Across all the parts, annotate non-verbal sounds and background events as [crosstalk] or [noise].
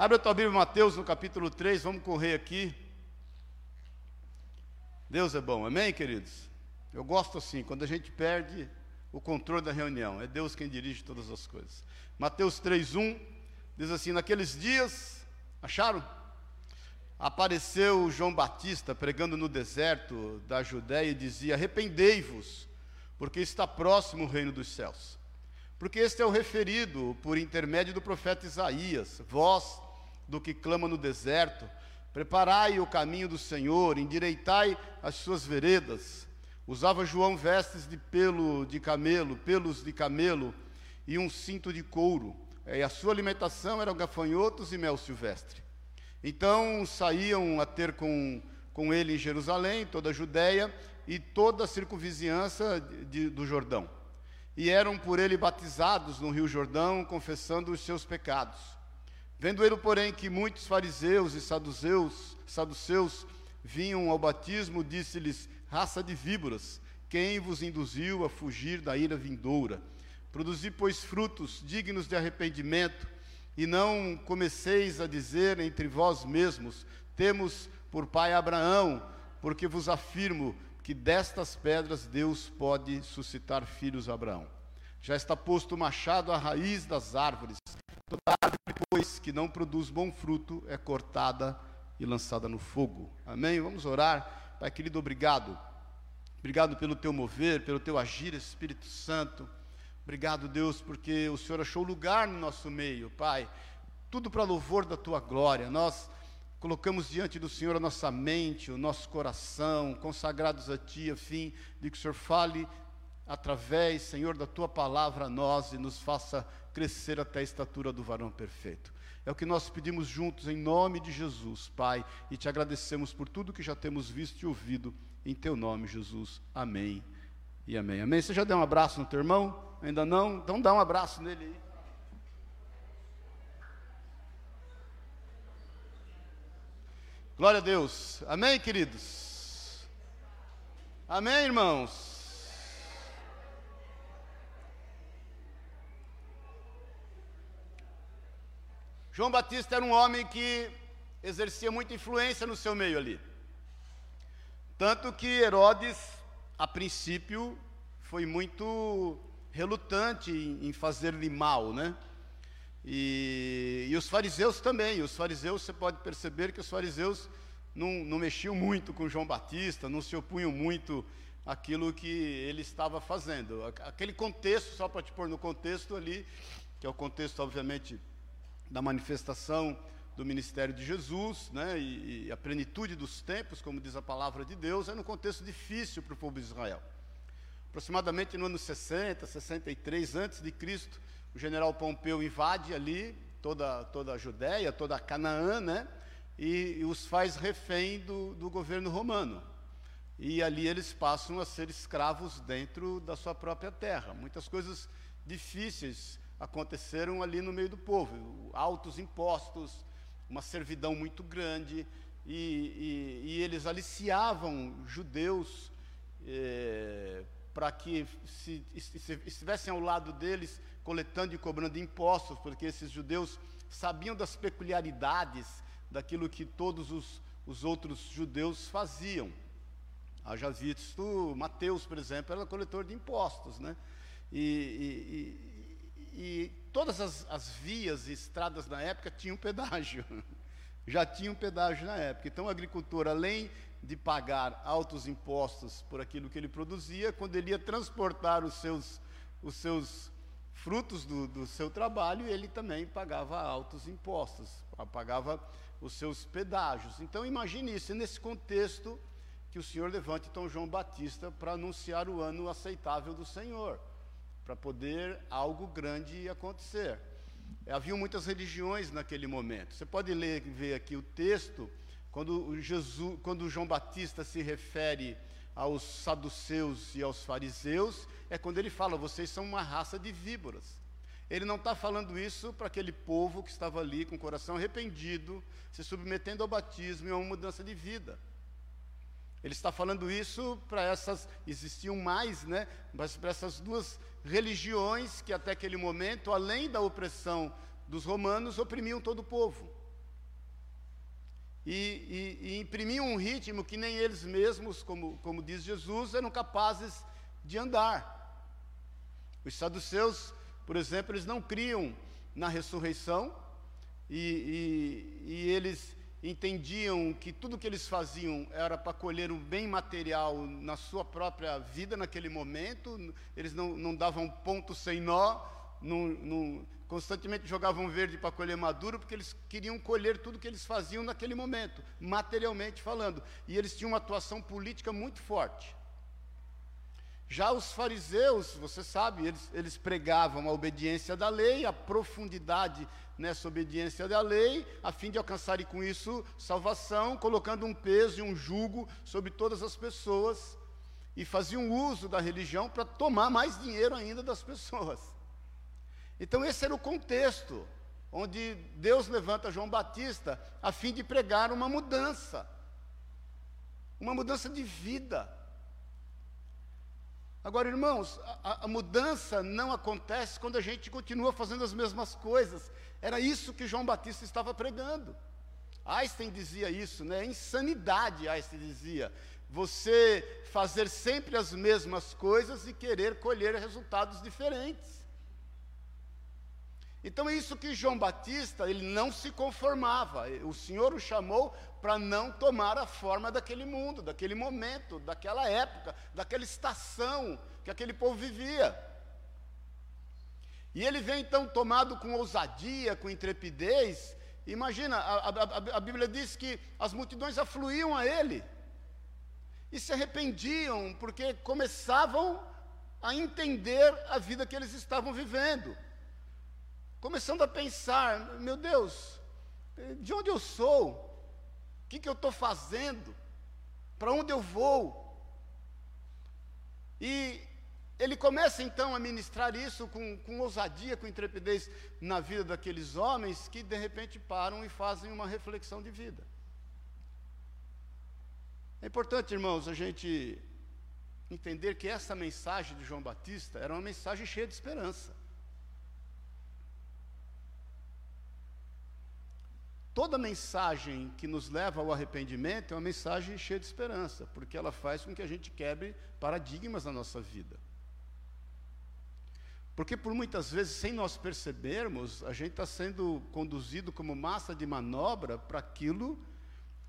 Abre a tua Bíblia, Mateus, no capítulo 3, vamos correr aqui. Deus é bom, amém, queridos? Eu gosto assim, quando a gente perde o controle da reunião, é Deus quem dirige todas as coisas. Mateus 3:1 diz assim: Naqueles dias, acharam? Apareceu João Batista pregando no deserto da Judéia e dizia: Arrependei-vos, porque está próximo o reino dos céus. Porque este é o referido por intermédio do profeta Isaías, vós do que clama no deserto, preparai o caminho do Senhor, endireitai as suas veredas. Usava João vestes de pelo de camelo, pelos de camelo e um cinto de couro. E a sua alimentação eram gafanhotos e mel silvestre. Então saíam a ter com, com ele em Jerusalém, toda a Judéia e toda a circunvizinhança de, do Jordão. E eram por ele batizados no rio Jordão, confessando os seus pecados. Vendo ele, porém, que muitos fariseus e saduceus, saduceus vinham ao batismo, disse-lhes: Raça de víboras, quem vos induziu a fugir da ira vindoura? Produzi, pois, frutos dignos de arrependimento, e não comeceis a dizer entre vós mesmos: Temos por pai Abraão, porque vos afirmo que destas pedras Deus pode suscitar filhos a Abraão. Já está posto o machado à raiz das árvores. Toda árvore, pois, que não produz bom fruto, é cortada e lançada no fogo. Amém? Vamos orar. Pai querido, obrigado. Obrigado pelo teu mover, pelo teu agir, Espírito Santo. Obrigado, Deus, porque o Senhor achou lugar no nosso meio, Pai. Tudo para louvor da tua glória. Nós colocamos diante do Senhor a nossa mente, o nosso coração, consagrados a Ti, a fim de que o Senhor fale através, Senhor, da Tua palavra a nós e nos faça crescer até a estatura do varão perfeito. É o que nós pedimos juntos em nome de Jesus, Pai, e te agradecemos por tudo que já temos visto e ouvido em teu nome, Jesus. Amém. E amém. Amém. Você já deu um abraço no teu irmão? Ainda não? Então dá um abraço nele aí. Glória a Deus. Amém, queridos? Amém, irmãos? João Batista era um homem que exercia muita influência no seu meio ali. Tanto que Herodes, a princípio, foi muito relutante em, fazer-lhe mal, né? E, e, os fariseus também. Os fariseus, você pode perceber que os fariseus não, não mexiam muito com João Batista, não se opunham muito àquilo que ele estava fazendo. Aquele contexto, só para te pôr no contexto ali, que é o contexto, obviamente, da manifestação do ministério de Jesus, né, e, e, a plenitude dos tempos, como diz a palavra de Deus, é um contexto difícil para o povo de Israel. Aproximadamente no ano 60, 63 antes de Cristo, o general Pompeu invade ali toda, toda a Judéia, toda a Canaã, né, e, e os faz refém do, do governo romano. E ali eles passam a ser escravos dentro da sua própria terra. Muitas coisas difíceis aconteceram ali no meio do povo. Altos impostos, uma servidão muito grande, e, e, e eles aliciavam judeus eh, para que se, se, estivessem ao lado deles, coletando e cobrando impostos, porque esses judeus sabiam das peculiaridades daquilo que todos os, os outros judeus faziam. Haja visto, Mateus, por exemplo, era coletor de impostos, né? E, e, e todas as, as vias e estradas na época tinham pedágio. [laughs] Já tinham pedágio na época. Então o agricultor, além de pagar altos impostos por aquilo que ele produzia, quando ele ia transportar os seus, os seus frutos do, do seu trabalho, ele também pagava altos impostos, pagava os seus pedágios. Então imagine isso, nesse contexto que o Senhor levante então João Batista para anunciar o ano aceitável do Senhor para poder algo grande acontecer. Havia muitas religiões naquele momento. Você pode ler, ver aqui o texto, quando, Jesus, quando João Batista se refere aos saduceus e aos fariseus, é quando ele fala: vocês são uma raça de víboras. Ele não está falando isso para aquele povo que estava ali com o coração arrependido, se submetendo ao batismo e a uma mudança de vida. Ele está falando isso para essas, existiam mais, né? Mas para essas duas religiões que até aquele momento, além da opressão dos romanos, oprimiam todo o povo. e, e, e imprimiam um ritmo que nem eles mesmos, como, como diz Jesus, eram capazes de andar. Os saduceus, por exemplo, eles não criam na ressurreição e, e, e eles entendiam que tudo que eles faziam era para colher um bem material na sua própria vida naquele momento, eles não, não davam ponto sem nó, não, não, constantemente jogavam verde para colher maduro, porque eles queriam colher tudo que eles faziam naquele momento, materialmente falando, e eles tinham uma atuação política muito forte. Já os fariseus, você sabe, eles, eles pregavam a obediência da lei, a profundidade nessa obediência da lei, a fim de alcançarem com isso salvação, colocando um peso e um jugo sobre todas as pessoas, e faziam uso da religião para tomar mais dinheiro ainda das pessoas. Então, esse era o contexto onde Deus levanta João Batista a fim de pregar uma mudança, uma mudança de vida Agora, irmãos, a, a, mudança não acontece quando a gente continua fazendo as mesmas coisas. Era isso que João Batista estava pregando. Einstein dizia isso, né? Insanidade, Einstein dizia. Você fazer sempre as mesmas coisas e querer colher resultados diferentes. Então é isso que João Batista, ele não se conformava. O Senhor o chamou para não tomar a forma daquele mundo, daquele momento, daquela época, daquela estação que aquele povo vivia. E ele vem então tomado com ousadia, com intrepidez. Imagina, a, a, a Bíblia diz que as multidões afluíam a ele e se arrependiam porque começavam a entender a vida que eles estavam vivendo começando a pensar: meu Deus, de onde eu sou? O que, que eu estou fazendo? Para onde eu vou? E ele começa então a ministrar isso com, com ousadia, com intrepidez na vida daqueles homens que de repente param e fazem uma reflexão de vida. É importante, irmãos, a gente entender que essa mensagem de João Batista era uma mensagem cheia de esperança. Toda mensagem que nos leva ao arrependimento é uma mensagem cheia de esperança, porque ela faz com que a gente quebre paradigmas na nossa vida. Porque por muitas vezes, sem nós percebermos, a gente está sendo conduzido como massa de manobra para aquilo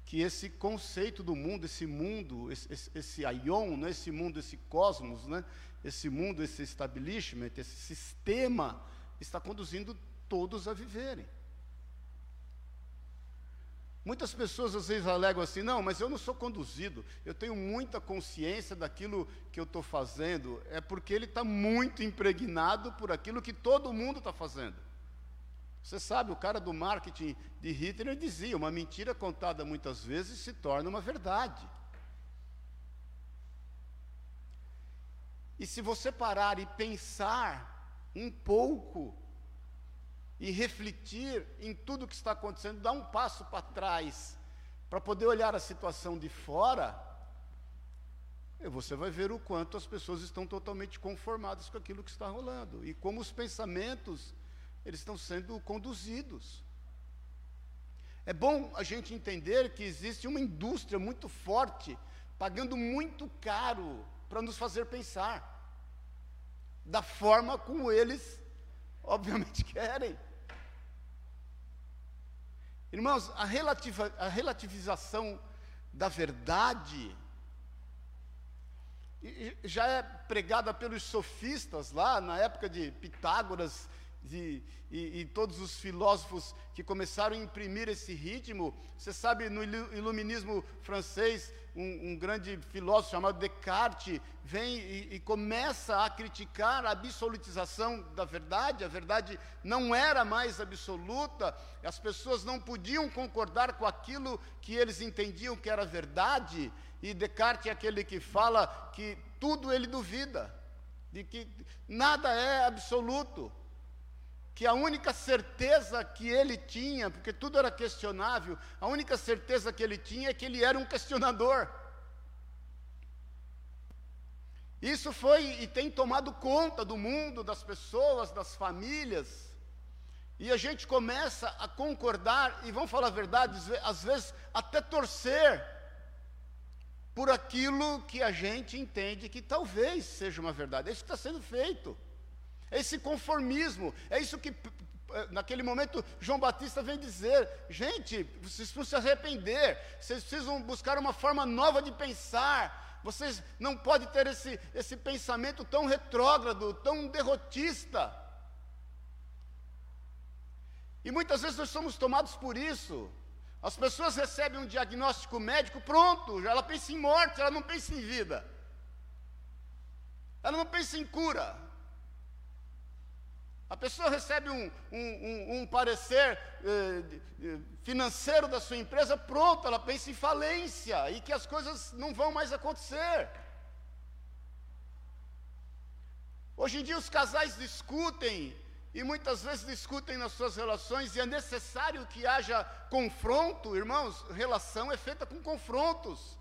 que esse conceito do mundo, esse mundo, esse, esse, esse aion, né, esse mundo, esse cosmos, né, esse mundo, esse establishment, esse sistema, está conduzindo todos a viverem. Muitas pessoas às vezes alegam assim: não, mas eu não sou conduzido, eu tenho muita consciência daquilo que eu estou fazendo, é porque ele está muito impregnado por aquilo que todo mundo está fazendo. Você sabe, o cara do marketing de Hitler dizia: uma mentira contada muitas vezes se torna uma verdade. E se você parar e pensar um pouco e refletir em tudo que está acontecendo, dar um passo para trás, para poder olhar a situação de fora, você vai ver o quanto as pessoas estão totalmente conformadas com aquilo que está rolando e como os pensamentos eles estão sendo conduzidos. É bom a gente entender que existe uma indústria muito forte, pagando muito caro para nos fazer pensar, da forma como eles, obviamente, [laughs] querem. Irmãos, a, relativa, a relativização da verdade já é pregada pelos sofistas lá na época de Pitágoras de, e, e, todos os filósofos que começaram a imprimir esse ritmo. Você sabe, no iluminismo francês, um, um grande filósofo chamado Descartes vem e, e, começa a criticar a absolutização da verdade. A verdade não era mais absoluta, as pessoas não podiam concordar com aquilo que eles entendiam que era verdade. E Descartes é aquele que fala que tudo ele duvida, de que nada é absoluto que a única certeza que ele tinha, porque tudo era questionável, a única certeza que ele tinha é que ele era um questionador. Isso foi e tem tomado conta do mundo, das pessoas, das famílias. E a gente começa a concordar, e vamos falar a verdade, às vezes até torcer por aquilo que a gente entende que talvez seja uma verdade. Isso está sendo feito. Esse conformismo, é isso que eh, naquele momento João Batista vem dizer: gente, vocês precisam se arrepender, vocês precisam buscar uma forma nova de pensar, vocês não podem ter esse, esse pensamento tão retrógrado, tão derrotista. E muitas vezes nós somos tomados por isso. As pessoas recebem um diagnóstico médico, pronto, ela pensa em morte, ela não pensa em vida. Ela não pensa em cura. A pessoa recebe um, um, um, um parecer eh, financeiro da sua empresa, pronto, ela pensa em falência e que as coisas não vão mais acontecer. Hoje em dia os casais discutem e muitas vezes discutem nas suas relações, e é necessário que haja confronto, irmãos. Relação é feita com confrontos,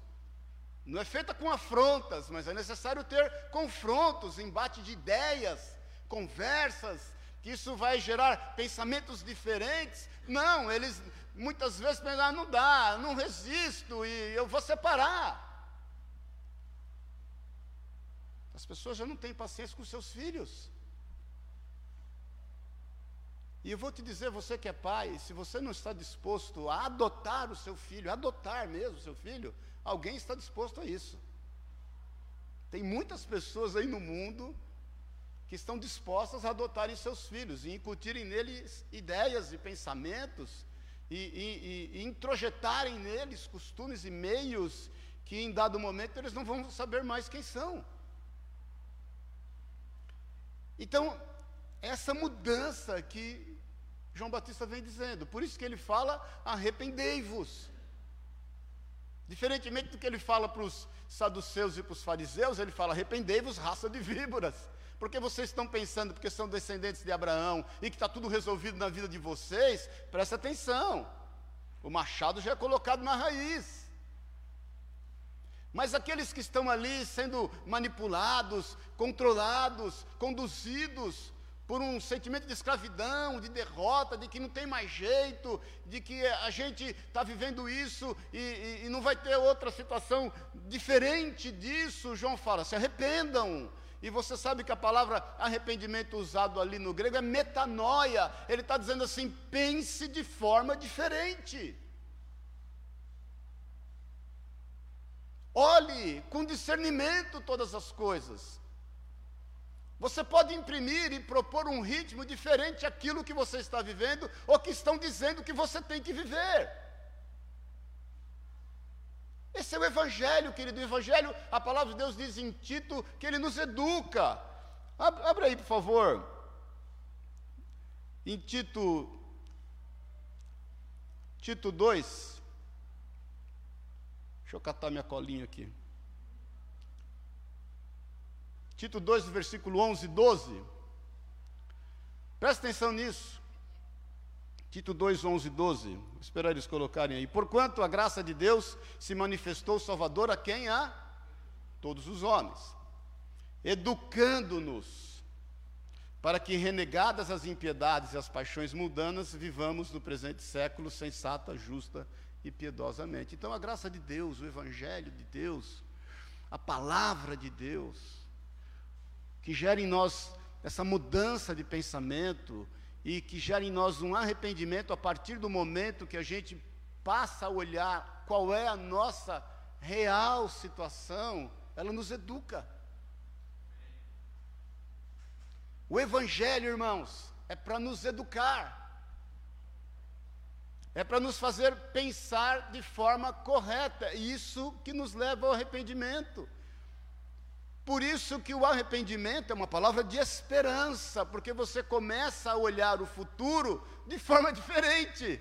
não é feita com afrontas, mas é necessário ter confrontos, embate de ideias, conversas, que isso vai gerar pensamentos diferentes. Não, eles muitas vezes pensam, ah, não dá, não resisto e eu vou separar. As pessoas já não têm paciência com seus filhos. E eu vou te dizer, você que é pai, se você não está disposto a adotar o seu filho, adotar mesmo o seu filho, alguém está disposto a isso. Tem muitas pessoas aí no mundo que estão dispostas a adotarem seus filhos e incutirem neles ideias e pensamentos e, e, e, e introjetarem neles costumes e meios que em dado momento eles não vão saber mais quem são. Então, essa mudança que João Batista vem dizendo. Por isso que ele fala: arrependei-vos. Diferentemente do que ele fala para os saduceus e para os fariseus, ele fala: arrependei-vos, raça de víboras. Porque vocês estão pensando, porque são descendentes de Abraão e que está tudo resolvido na vida de vocês, presta atenção. O machado já é colocado na raiz. Mas aqueles que estão ali sendo manipulados, controlados, conduzidos por um sentimento de escravidão, de derrota, de que não tem mais jeito, de que a gente está vivendo isso e, e, e, não vai ter outra situação diferente disso, João fala: se arrependam. E você sabe que a palavra arrependimento usado ali no grego é metanoia. Ele está dizendo assim: pense de forma diferente. Olhe com discernimento todas as coisas. Você pode imprimir e propor um ritmo diferente àquilo que você está vivendo ou que estão dizendo que você tem que viver. Esse é o Evangelho, querido. O Evangelho, a palavra de Deus diz em Tito que ele nos educa. Abra aí, por favor. Em Tito, Tito 2. Deixa eu catar minha colinha aqui. Tito 2, versículo 11 e 12. Presta atenção nisso. Tito 2, 11 e 12. Vou esperar eles colocarem aí. Porquanto a graça de Deus se manifestou Salvador a quem? A todos os homens. Educando-nos para que, renegadas as impiedades e as paixões mundanas, vivamos no presente século sensata, justa e piedosamente. Então, a graça de Deus, o Evangelho de Deus, a palavra de Deus, que gere em nós essa mudança de pensamento e que gere em nós um arrependimento a partir do momento que a gente passa a olhar qual é a nossa real situação, ela nos educa. O Evangelho, irmãos, é para nos educar, é para nos fazer pensar de forma correta, e isso que nos leva ao arrependimento. Por isso que o arrependimento é uma palavra de esperança, porque você começa a olhar o futuro de forma [laughs] diferente.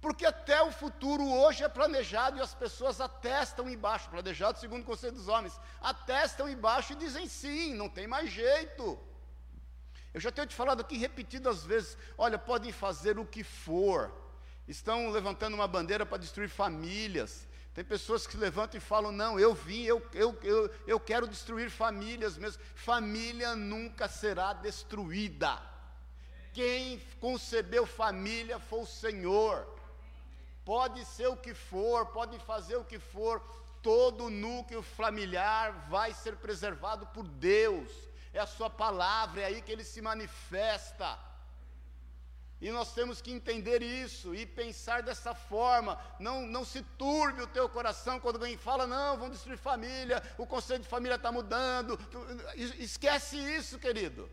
Porque até o futuro hoje é planejado e as pessoas atestam embaixo, planejado segundo o conselho dos homens, atestam embaixo e dizem sim, não tem mais jeito. Eu já tenho te falado aqui repetidas vezes: olha, podem fazer o que for, estão levantando uma bandeira para destruir famílias, Tem pessoas que se levantam e falam: Não, eu vim, eu, eu, eu, eu quero destruir famílias mesmo. Família nunca será destruída. Quem concebeu família foi o Senhor. Pode ser o que for, pode fazer o que for, todo núcleo familiar vai ser preservado por Deus. É a Sua palavra, é aí que Ele se manifesta. E nós temos que entender isso e pensar dessa forma. Não, não se turbe o teu coração quando alguém fala, não, vamos destruir família, o conceito de família está mudando. Esquece isso, querido.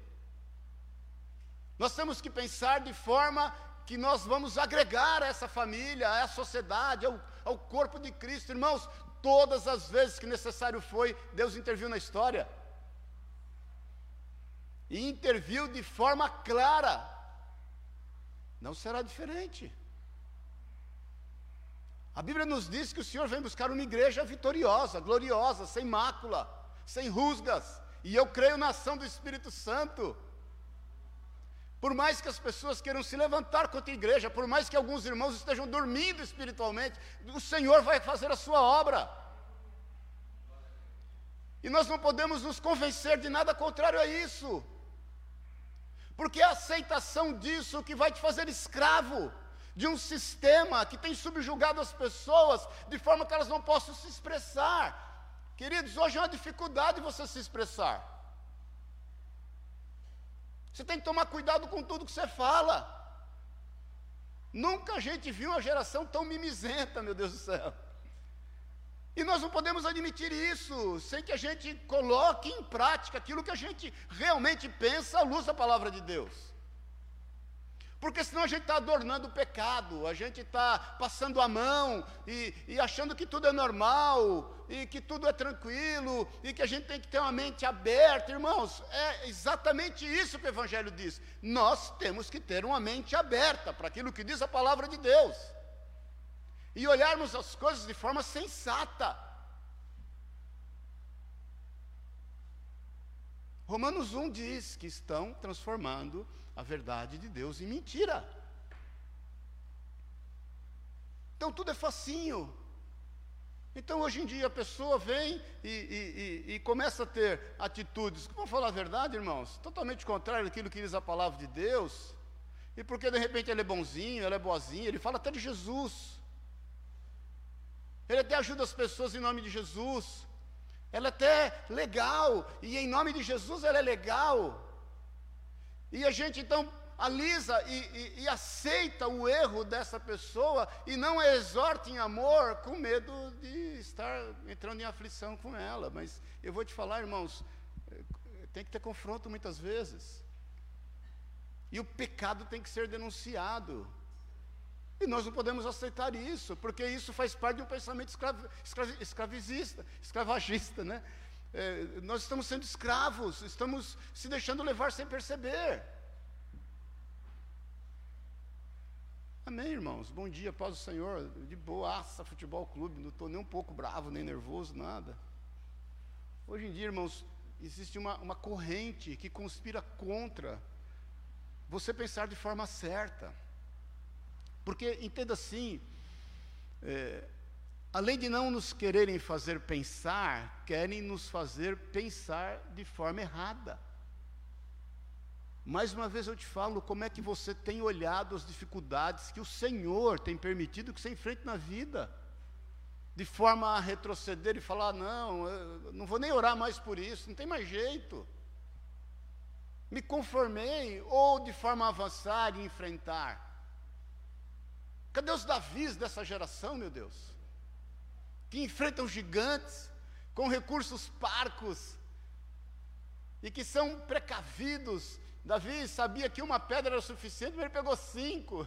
Nós temos que pensar de forma que nós vamos agregar a essa família, essa sociedade, ao, ao corpo de Cristo. Irmãos, todas as vezes que necessário foi, Deus interviu na história. E interviu de forma clara não será diferente. A Bíblia nos diz que o Senhor vem buscar uma igreja vitoriosa, gloriosa, sem mácula, sem rusgas, e eu creio na ação do Espírito Santo. Por mais que as pessoas queiram se levantar contra a igreja, por mais que alguns irmãos estejam dormindo espiritualmente, o Senhor vai fazer a sua obra. E nós não podemos nos convencer de nada contrário a isso porque é a aceitação disso que vai te fazer escravo de um sistema que tem subjugado as pessoas de forma que elas não possam se expressar. Queridos, hoje é uma dificuldade você se expressar. Você tem que tomar cuidado com tudo que você fala. Nunca a gente viu uma geração tão mimizenta, meu Deus do céu. E nós não podemos admitir isso sem que a gente coloque em prática aquilo que a gente realmente pensa à luz da palavra de Deus. Porque senão a gente está adornando o pecado, a gente está passando a mão e, e, achando que tudo é normal, e que tudo é tranquilo, e que a gente tem que ter uma mente aberta. Irmãos, é exatamente isso que o Evangelho diz. Nós temos que ter uma mente aberta para aquilo que diz a palavra de Deus e olharmos as coisas de forma sensata. Romanos 1 diz que estão transformando a verdade de Deus em mentira. Então tudo é facinho. Então hoje em dia a pessoa vem e, e, e, e começa a ter atitudes, vamos falar a verdade, irmãos, totalmente contrário daquilo que diz a palavra de Deus. E porque de repente ele é bonzinho, ela é boazinha, ele fala até de Jesus. Ele até ajuda as pessoas em nome de Jesus. Ela é até legal, e em nome de Jesus ela é legal. E a gente então alisa e, e, e, aceita o erro dessa pessoa e não a exorta em amor com medo de estar entrando em aflição com ela. Mas eu vou te falar, irmãos, tem que ter confronto muitas vezes. E o pecado tem que ser denunciado. E nós não podemos aceitar isso, porque isso faz parte de um pensamento escravi, escravi, escravizista, escravagista, né? É, nós estamos sendo escravos, estamos se deixando levar sem perceber. Amém, irmãos? Bom dia, paz do Senhor. De boaça, futebol clube, não estou nem um pouco bravo, nem nervoso, nada. Hoje em dia, irmãos, existe uma, uma corrente que conspira contra você pensar de forma certa. Porque, entenda assim, é, além de não nos quererem fazer pensar, querem nos fazer pensar de forma errada. Mais uma vez eu te falo como é que você tem olhado as dificuldades que o Senhor tem permitido que você enfrente na vida, de forma a retroceder e falar: não, não vou nem orar mais por isso, não tem mais jeito. Me conformei, ou de forma a avançar e enfrentar. Cadê os Davis dessa geração, meu Deus? Que enfrentam gigantes com recursos parcos e que são precavidos. Davi sabia que uma pedra era suficiente, mas ele pegou cinco.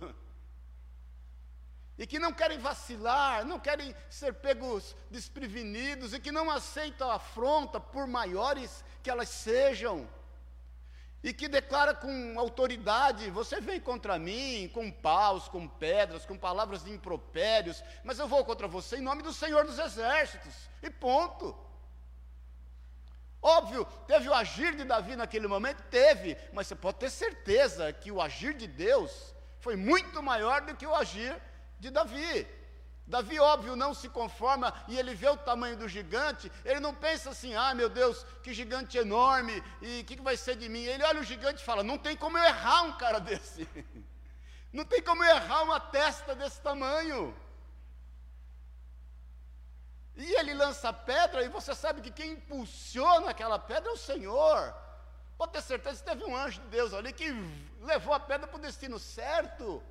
E que não querem vacilar, não querem ser pegos desprevenidos e que não aceitam afronta, por maiores que elas sejam e que declara com autoridade: Você vem contra mim com paus, com pedras, com palavras de impropérios, mas eu vou contra você em nome do Senhor dos Exércitos, e ponto. Óbvio, teve o agir de Davi naquele momento? Teve, mas você pode ter certeza que o agir de Deus foi muito maior do que o agir de Davi. Davi, óbvio, não se conforma e ele vê o tamanho do gigante, ele não pensa assim, ah, meu Deus, que gigante enorme, e o que, que vai ser de mim? Ele olha o gigante e fala: não tem como eu errar um cara desse, [laughs] não tem como eu errar uma testa desse tamanho. E ele lança a pedra, e você sabe que quem impulsiona aquela pedra é o Senhor. Pode ter certeza que teve um anjo de Deus ali que levou a pedra para o destino certo.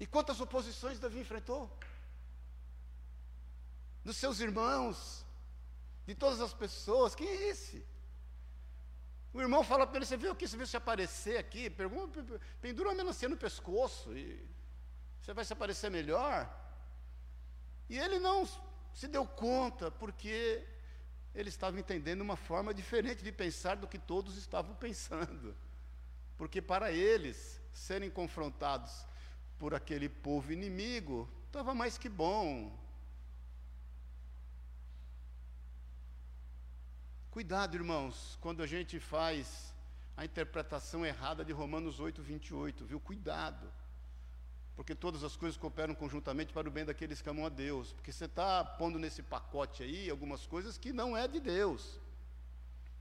E quantas oposições Davi enfrentou? Dos seus irmãos, de todas as pessoas, quem é esse? O irmão fala para ele: Você viu aqui, você viu se aparecer aqui? Pergunta, pendura uma melancia no pescoço e você vai se aparecer melhor. E ele não se deu conta, porque ele estava entendendo uma forma diferente de pensar do que todos estavam [laughs] pensando. Porque para eles serem confrontados por aquele povo inimigo, estava mais que bom. Cuidado, irmãos, quando a gente faz a interpretação errada de Romanos 8, 28, viu? Cuidado. Porque todas as coisas cooperam conjuntamente para o bem daqueles que amam a Deus. Porque você está pondo nesse pacote aí algumas coisas que não é de Deus.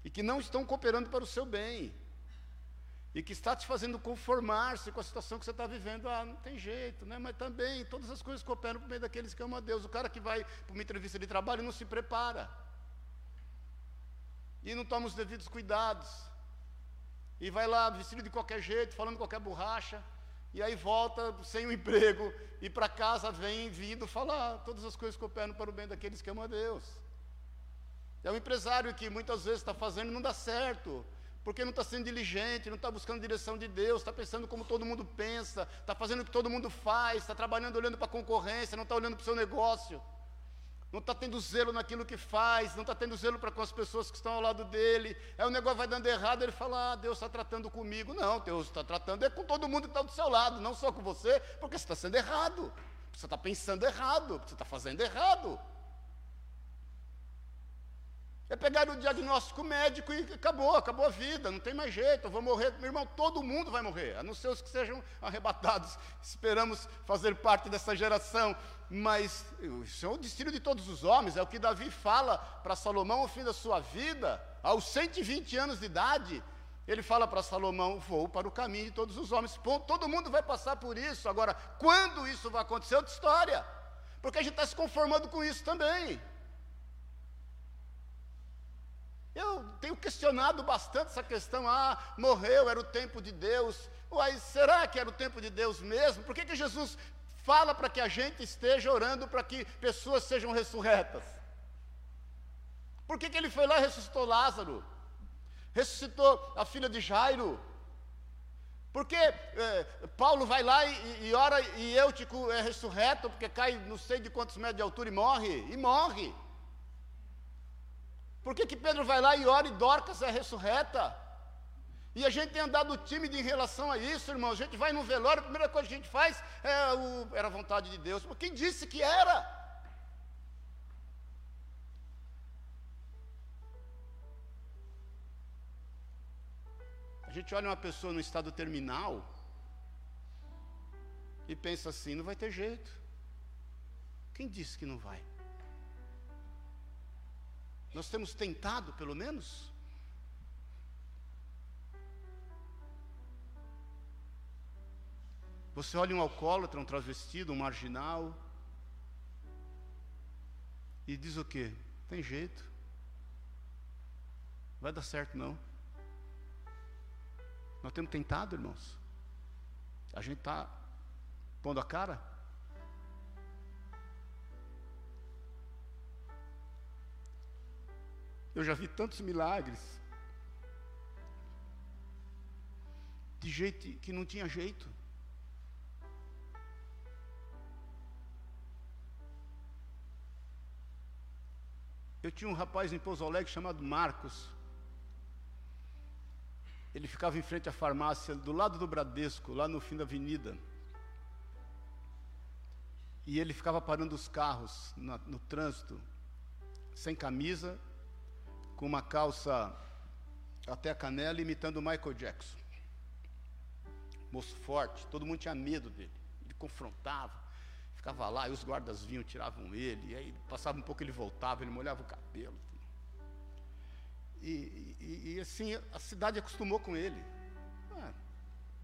E que não estão cooperando para o seu bem e que está te fazendo conformar-se com a situação que você está vivendo, ah, não tem jeito, né? Mas também todas as coisas cooperam para o bem daqueles que amam a Deus. O cara que vai para uma entrevista de trabalho não se prepara. E não toma os devidos cuidados. E vai lá vestido de qualquer jeito, falando qualquer borracha, e aí volta sem o emprego, e para casa vem vindo falar, todas as coisas cooperam para o bem daqueles que amam a Deus. É um empresário que muitas vezes está fazendo e não dá certo porque não está sendo diligente, não está buscando direção de Deus, está pensando como todo mundo pensa, está fazendo o que todo mundo faz, está trabalhando olhando para a concorrência, não está olhando para o seu negócio, não está tendo zelo naquilo que faz, não está tendo zelo para com as pessoas que estão ao lado dele. Aí o negócio vai dando errado, ele fala: Ah, Deus está tratando comigo. Não, Deus está tratando é com todo mundo que está do seu lado, não só com você, porque você está sendo errado, você está pensando errado, você está fazendo errado. É pegar o diagnóstico médico e acabou, acabou a vida, não tem mais jeito, eu vou morrer. Meu irmão, todo mundo vai morrer, a não ser os que sejam arrebatados. [laughs] Esperamos fazer parte dessa geração, mas isso é o destino de todos os homens, é o que Davi fala para Salomão ao fim da sua vida, aos 120 anos de idade. Ele fala para Salomão: vou para o caminho de todos os homens. Todo mundo vai passar por isso. Agora, quando isso vai acontecer, é outra história. Porque a gente está se conformando com isso também. Eu tenho questionado bastante essa questão, ah, morreu, era o tempo de Deus. Uai, será que era o tempo de Deus mesmo? Por que, que Jesus fala para que a gente esteja orando para que pessoas sejam ressurretas? Por que, que ele foi lá e ressuscitou Lázaro? Ressuscitou a filha de Jairo? Porque é, Paulo vai lá e, e ora e Eutico é ressurreto, porque cai não sei de quantos metros de altura e morre, e morre. Por que, que Pedro vai lá e ora e Dorcas é ressurreta? E a gente tem andado tímido em relação a isso, irmão. A gente vai no velório, a primeira coisa que a gente faz é o, era a vontade de Deus. Mas quem disse que era? A gente olha uma pessoa no estado terminal e pensa assim: não vai ter jeito. Quem disse que não vai? Nós temos tentado, pelo menos? Você olha um alcoólatra, um travestido, um marginal, e diz o quê? Tem jeito. Vai dar certo não. Nós temos tentado, irmãos. A gente está pondo a cara. Eu já vi tantos milagres. De jeito que não tinha jeito. Eu tinha um rapaz em Pouso Alegre chamado Marcos. Ele ficava em frente à farmácia, do lado do Bradesco, lá no fim da avenida. E ele ficava parando os carros no, no trânsito, sem camisa com uma calça até a canela, imitando Michael Jackson. Moço forte, todo mundo tinha medo dele. Ele confrontava, ficava lá, e os guardas vinham, tiravam ele, e aí passava um pouco, ele voltava, ele molhava o cabelo. E, e, e assim, a cidade acostumou com ele. Ah,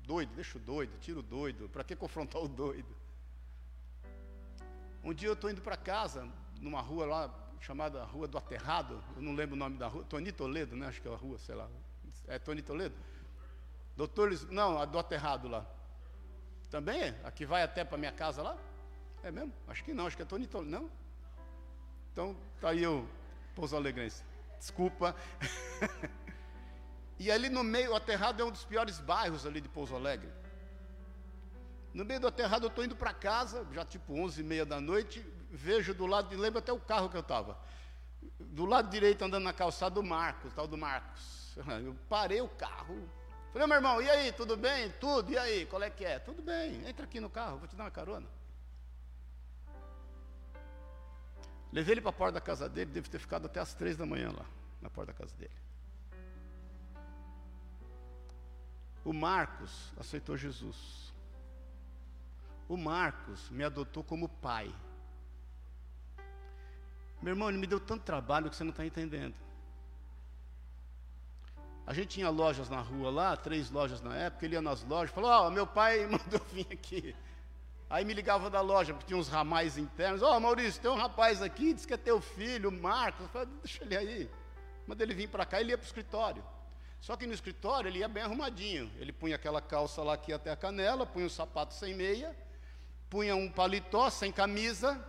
doido, deixa o doido, tira o doido, para que confrontar o doido? Um dia eu estou indo para casa, numa rua lá, chamada Rua do Aterrado, eu não lembro o nome da rua, Toni Toledo, né? Acho que é a rua, sei lá. É Toni Toledo? Doutor, não, a do Aterrado lá. Também é? A que vai até para minha casa lá? É mesmo? Acho que não, acho que é Toni Toledo. Não? Então, tá aí o Pouso Alegrense. Desculpa. [laughs] e ali no meio, o Aterrado é um dos piores bairros ali de Pouso Alegre. No meio do aterrado, eu estou indo para casa, já tipo 11 e meia da noite, vejo do lado, lembro até o carro que eu estava. Do lado direito, andando na calçada, do Marcos, tal do Marcos. Eu parei o carro. Falei, meu irmão, e aí, tudo bem? Tudo, e aí, qual é que é? Tudo bem, entra aqui no carro, vou te dar uma carona. Levei ele para a porta da casa dele, deve ter ficado até as três da manhã lá, na porta da casa dele. O Marcos aceitou Jesus. O Marcos me adotou como pai. Meu irmão, ele me deu tanto trabalho que você não está entendendo. A gente tinha lojas na rua lá, três lojas na época, ele ia nas lojas, falou, ó, oh, meu pai [laughs] mandou vir aqui. Aí me ligava da loja, porque tinha uns ramais internos, ó, oh, Maurício, tem um rapaz aqui, diz que é teu filho, o Marcos. Eu falei, deixa ele aí. Manda ele vir para cá, ele ia para o escritório. Só que no escritório ele ia bem arrumadinho. Ele punha aquela calça lá aqui até a canela, punha um sapato sem meia, punha um paletó sem camisa,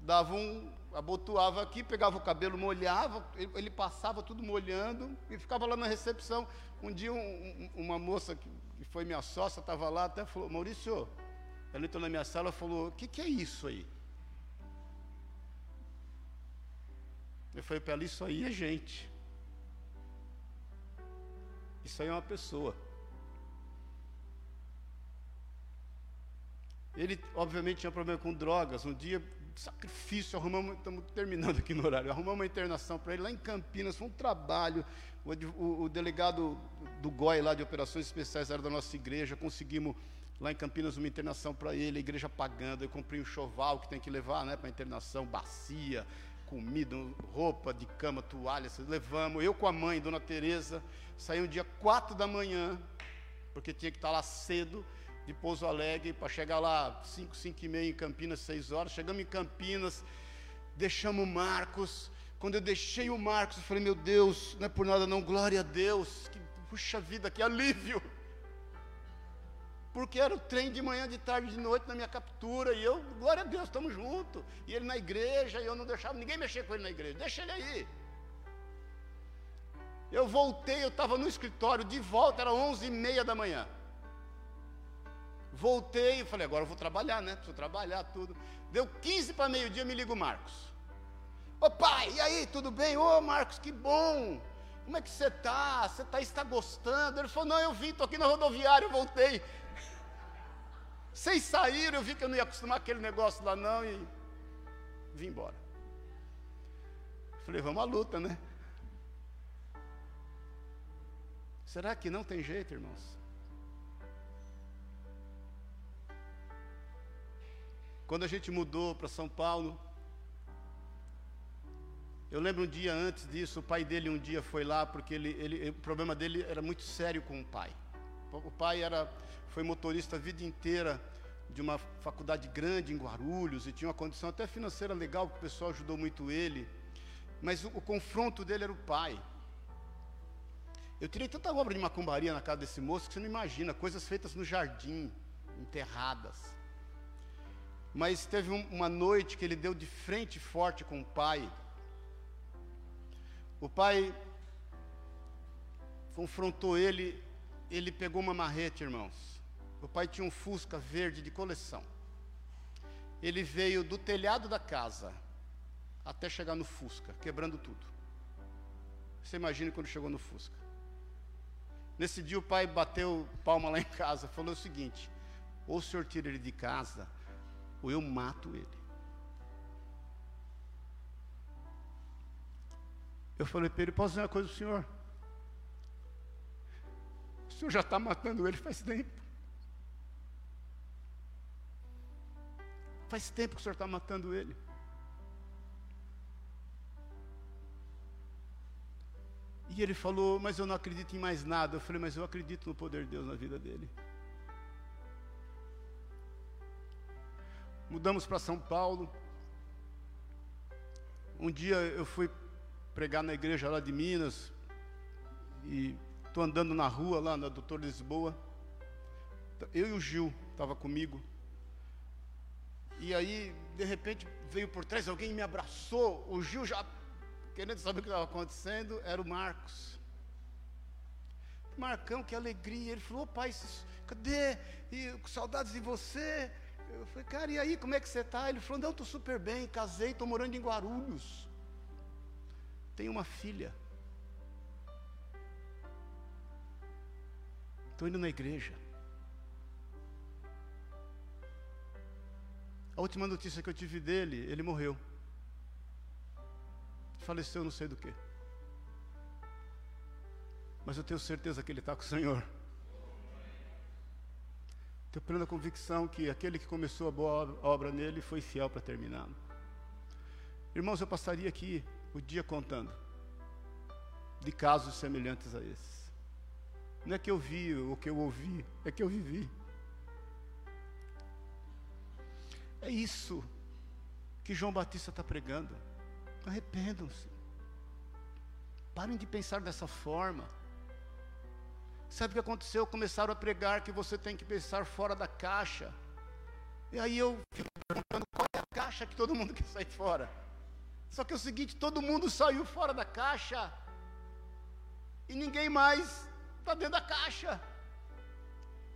dava um, abotoava aqui, pegava o cabelo, molhava, ele, ele passava tudo molhando e ficava lá na recepção. Um dia um, uma moça que, que foi minha sócia estava lá, até falou, Maurício, ela entrou na minha sala e falou, o que, que é isso aí? Eu falei para ela, isso aí é gente. Isso aí é uma pessoa. Ele, obviamente, tinha problema com drogas. Um dia, sacrifício, arrumamos, estamos terminando aqui no horário, arrumamos uma internação para ele lá em Campinas, foi um trabalho. O, o, o, delegado do GOI lá de Operações Especiais era da nossa igreja, conseguimos lá em Campinas uma internação para ele, a igreja pagando. Eu comprei um choval que tem que levar né, para a internação, bacia, comida, roupa de cama, toalha, levamos. Eu com a mãe, Dona Tereza, saí um dia quatro da manhã, porque tinha que estar lá cedo de Pouso Alegre para chegar lá 5, 5 e meia em Campinas, 6 horas. Chegamos em Campinas, deixamos o Marcos. Quando eu deixei o Marcos, eu falei, meu Deus, não é por nada não, glória a Deus, que puxa vida, que alívio. Porque era o trem de manhã, de tarde, de noite na minha captura, e eu, glória a Deus, estamos juntos. E ele na igreja, e eu não deixava ninguém mexer com ele na igreja, deixa ele aí. Eu voltei, eu estava no escritório, de volta, era onze e meia da manhã. Voltei e falei, agora eu vou trabalhar, né? Preciso trabalhar tudo. Deu 15 para meio-dia, me liga o Marcos. Ô pai, e aí, tudo bem? Ô Marcos, que bom. Como é que você está? Você tá, está gostando? Ele falou, não, eu vim, estou aqui na rodoviária, eu voltei. [laughs] Vocês saíram, eu vi que eu não ia acostumar aquele negócio lá não e vim embora. Falei, vamos à luta, né? Será que não tem jeito, irmãos? Quando a gente mudou para São Paulo, eu lembro um dia antes disso, o pai dele um dia foi lá porque ele, ele, o problema dele era muito sério com o pai. O pai era, foi motorista a vida inteira de uma faculdade grande em Guarulhos e tinha uma condição até financeira legal, que o pessoal ajudou muito ele. Mas o, o confronto dele era o pai. Eu tirei tanta obra de macumbaria na casa desse moço que você não imagina, coisas feitas no jardim, enterradas. Mas teve uma noite que ele deu de frente forte com o pai. O pai confrontou ele, ele pegou uma marrete, irmãos. O pai tinha um Fusca verde de coleção. Ele veio do telhado da casa até chegar no Fusca, quebrando tudo. Você imagina quando chegou no Fusca. Nesse dia o pai bateu palma lá em casa, falou o seguinte: ou o senhor tira ele de casa, ou eu mato ele. Eu falei para ele: posso dizer uma coisa senhor? O senhor já está matando ele faz tempo. Faz tempo que o senhor está matando ele. E ele falou, mas eu não acredito em mais nada. Eu falei, mas eu acredito no poder de Deus na vida dele. Mudamos para São Paulo. Um dia eu fui pregar na igreja lá de Minas. E estou andando na rua lá na Doutor Lisboa. Eu e o Gil estava comigo. E aí, de repente, veio por trás alguém me abraçou. O Gil já querendo saber o que estava acontecendo, era o Marcos. Marcão, que alegria. Ele falou, pai, cadê? E, com saudades de você. Eu falei, cara, e aí, como é que você está? Ele falou, não, estou super bem, casei, estou morando em Guarulhos. Tenho uma filha. Estou indo na igreja. A última notícia que eu tive dele, ele morreu faleceu não sei do que. Mas eu tenho certeza que ele está com o Senhor. Tenho plena convicção que aquele que começou a boa obra nele foi fiel para terminá-la. Irmãos, eu passaria aqui o dia contando de casos semelhantes a esses. Não é que eu vi ou que eu ouvi, é que eu vivi. É isso que João Batista está pregando. Arrependam-se. Parem de pensar dessa forma. Sabe o que aconteceu? Começaram a pregar que você tem que pensar fora da caixa. E aí eu fico perguntando qual é a caixa que todo mundo [laughs] quer sair fora. Só que é o seguinte: todo mundo saiu fora da caixa. E ninguém mais está dentro da caixa.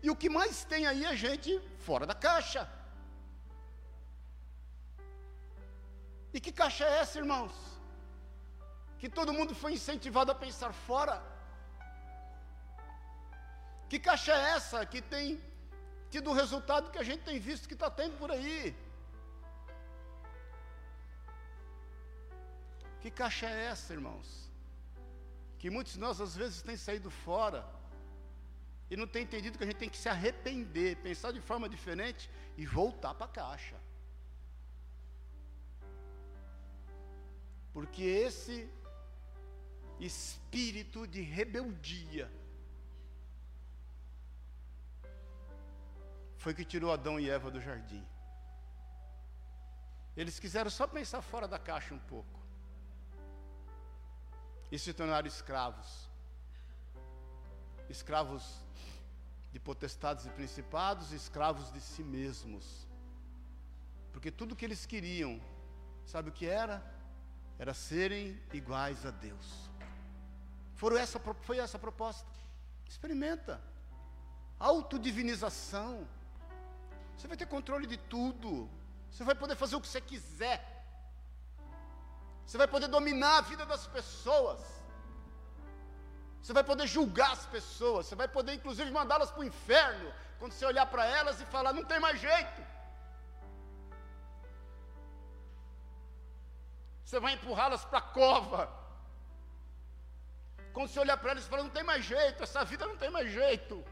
E o que mais tem aí é gente fora da caixa. E que caixa é essa, irmãos? Que todo mundo foi incentivado a pensar fora. Que caixa é essa que tem tido o resultado que a gente tem visto que está tendo por aí? Que caixa é essa, irmãos? Que muitos de nós às vezes têm saído fora e não têm entendido que a gente tem que se arrepender, pensar de forma diferente e voltar para a caixa. Porque esse espírito de rebeldia foi que tirou Adão e Eva do jardim. Eles quiseram só pensar fora da caixa um pouco. E se tornaram escravos. Escravos de potestades e principados, escravos de si mesmos. Porque tudo que eles queriam, sabe o que era? era serem iguais a Deus. Foram essa, foi essa a proposta. Experimenta. Autodivinização. Você vai ter controle de tudo. Você vai poder fazer o que você quiser. Você vai poder dominar a vida das pessoas. Você vai poder julgar as pessoas. Você vai poder, inclusive, mandá-las para o inferno. Quando você olhar para elas e falar: não tem mais jeito. Você vai empurrá-las para a cova. Quando você olhar para elas e falar, não tem mais jeito, essa vida não tem mais jeito.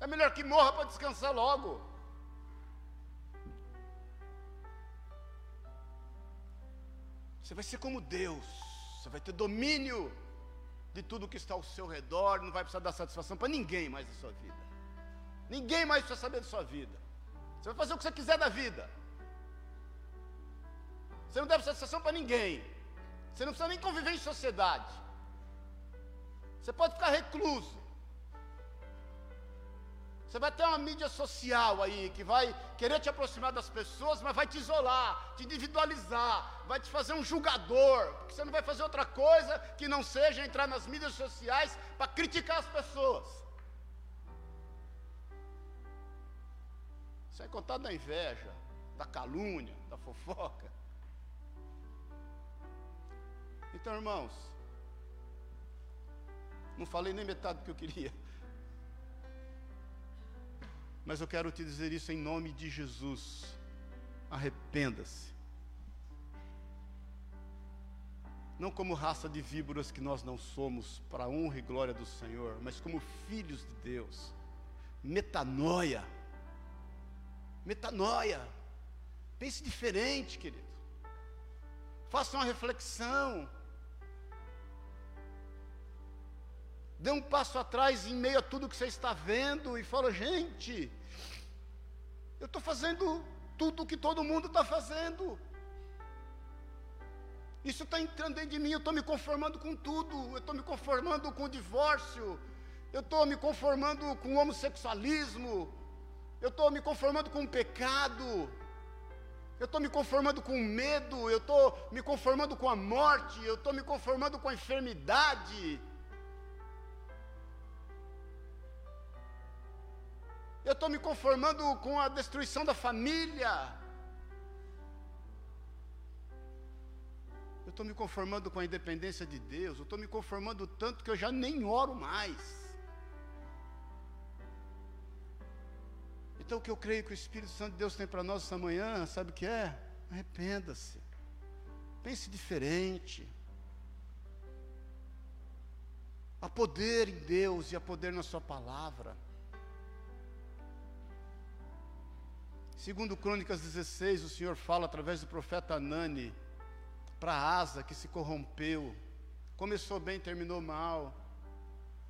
É melhor que morra para descansar logo. Você vai ser como Deus. Você vai ter domínio de tudo que está ao seu redor. Não vai precisar dar satisfação para ninguém mais na sua vida. Ninguém mais precisa saber da sua vida. Você vai fazer o que você quiser da vida. Você não deve satisfação para ninguém. Você não precisa nem conviver em sociedade. Você pode ficar recluso. Você vai ter uma mídia social aí que vai querer te aproximar das pessoas, mas vai te isolar, te individualizar, vai te fazer um julgador, porque você não vai fazer outra coisa que não seja entrar nas mídias sociais para criticar as pessoas. Isso é contado da inveja, da calúnia, da fofoca. Então, irmãos, não falei nem metade do que eu queria. Mas eu quero te dizer isso em nome de Jesus. Arrependa-se. Não como raça de víboras que nós não somos, para a honra e glória do Senhor, mas como filhos de Deus. Metanoia. Metanoia. Pense diferente, querido. Faça uma reflexão. Dê um passo atrás em meio a tudo que você está vendo e fala: gente, eu estou fazendo tudo o que todo mundo está fazendo. Isso está entrando dentro de mim, eu estou me conformando com tudo, eu estou me conformando com o divórcio, eu estou me conformando com o homossexualismo, eu estou me conformando com o pecado, eu estou me conformando com o medo, eu estou me conformando com a morte, eu estou me conformando com a enfermidade. Eu estou me conformando com a destruição da família. Eu estou me conformando com a independência de Deus. Eu estou me conformando tanto que eu já nem oro mais. Então, o que eu creio que o Espírito Santo de Deus tem para nós essa manhã, sabe o que é? Arrependa-se. Pense diferente. Há poder em Deus e há poder na Sua palavra. Segundo Crônicas 16, o Senhor fala através do profeta Anani para Asa que se corrompeu. Começou bem, terminou mal.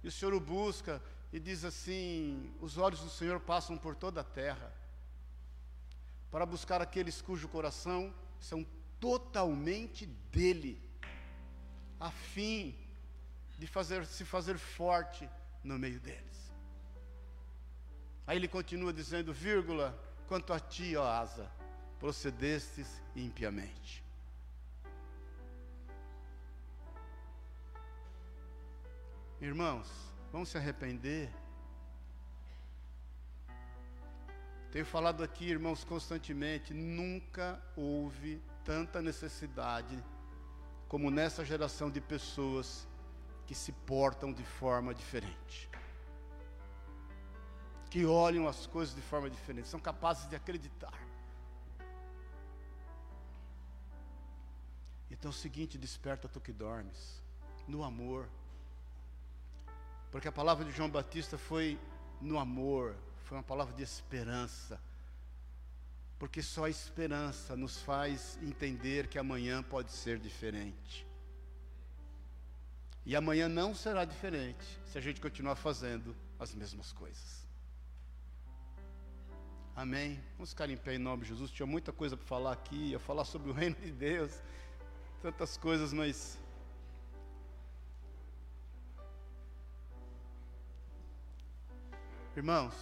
E o Senhor o busca e diz assim: Os olhos do Senhor passam por toda a terra para buscar aqueles cujo coração são totalmente dele, a fim de fazer se fazer forte no meio deles. Aí ele continua dizendo, vírgula, quanto a ti, ó Asa, procedestes impiamente. Irmãos, vamos se arrepender. Tenho falado aqui, irmãos, constantemente, nunca houve tanta necessidade como nessa geração de pessoas que se portam de forma diferente. Que olham as coisas de forma diferente, são capazes de acreditar. Então é o seguinte, desperta tu que dormes, no amor. Porque a palavra de João Batista foi no amor, foi uma palavra de esperança. Porque só a esperança nos faz entender que amanhã pode ser diferente. E amanhã não será diferente se a gente continuar fazendo as mesmas coisas. Amém? Vamos ficar em pé em nome de Jesus. Tinha muita coisa para falar aqui, ia falar sobre o reino de Deus, tantas coisas, mas Irmãos,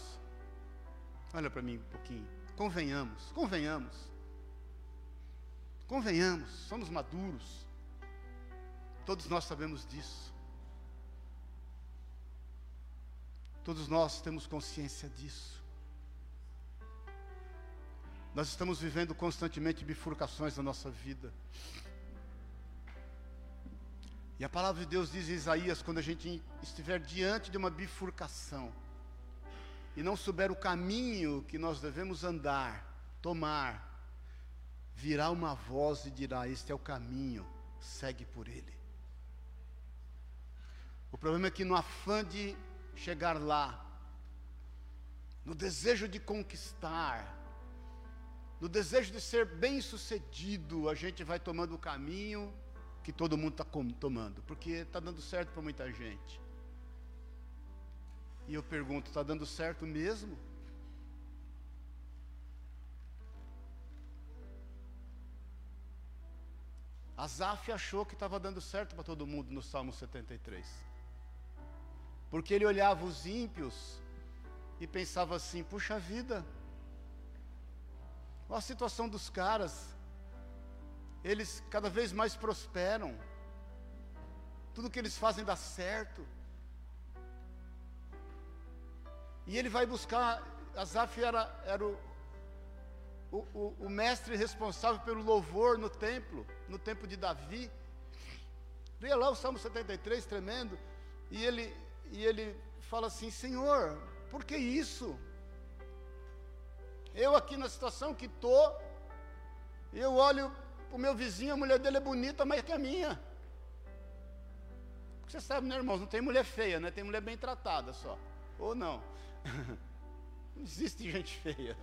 olha para mim um pouquinho. Convenhamos, convenhamos. Convenhamos, somos maduros. Todos nós sabemos disso. Todos nós temos consciência disso. Nós estamos vivendo constantemente bifurcações na nossa vida. E a palavra de Deus diz em Isaías: quando a gente estiver diante de uma bifurcação, e não souber o caminho que nós devemos andar, tomar, virá uma voz e dirá: Este é o caminho, segue por ele. O problema é que no afã de chegar lá, no desejo de conquistar, no desejo de ser bem sucedido, a gente vai tomando o caminho que todo mundo está tomando, porque está dando certo para muita gente. E eu pergunto: está dando certo mesmo? Asaf achou que estava dando certo para todo mundo no Salmo 73. Porque ele olhava os ímpios e pensava assim: puxa vida, olha a situação dos caras, eles cada vez mais prosperam, tudo que eles fazem dá certo. E ele vai buscar, Asaf era, era o, o, o, mestre responsável pelo louvor no templo, no templo de Davi. Leia lá o Salmo 73, tremendo, e ele, e ele fala assim: Senhor, por que isso? Eu aqui na situação que estou, eu olho para o meu vizinho, a mulher dele é bonita mais que a minha. Você sabe, né, irmãos? Não tem mulher feia, né? Tem mulher bem tratada só. Ou não. [laughs] Não existe gente feia.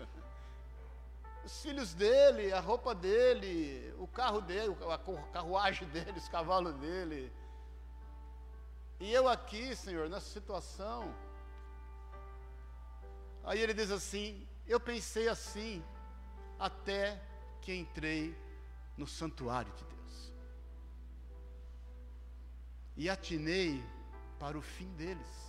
os filhos dele, a roupa dele, o carro dele, a carruagem dele, os cavalos dele. E eu aqui, Senhor, nessa situação. Aí ele diz assim: Eu pensei assim, até que entrei no santuário de Deus. E atinei para o fim deles.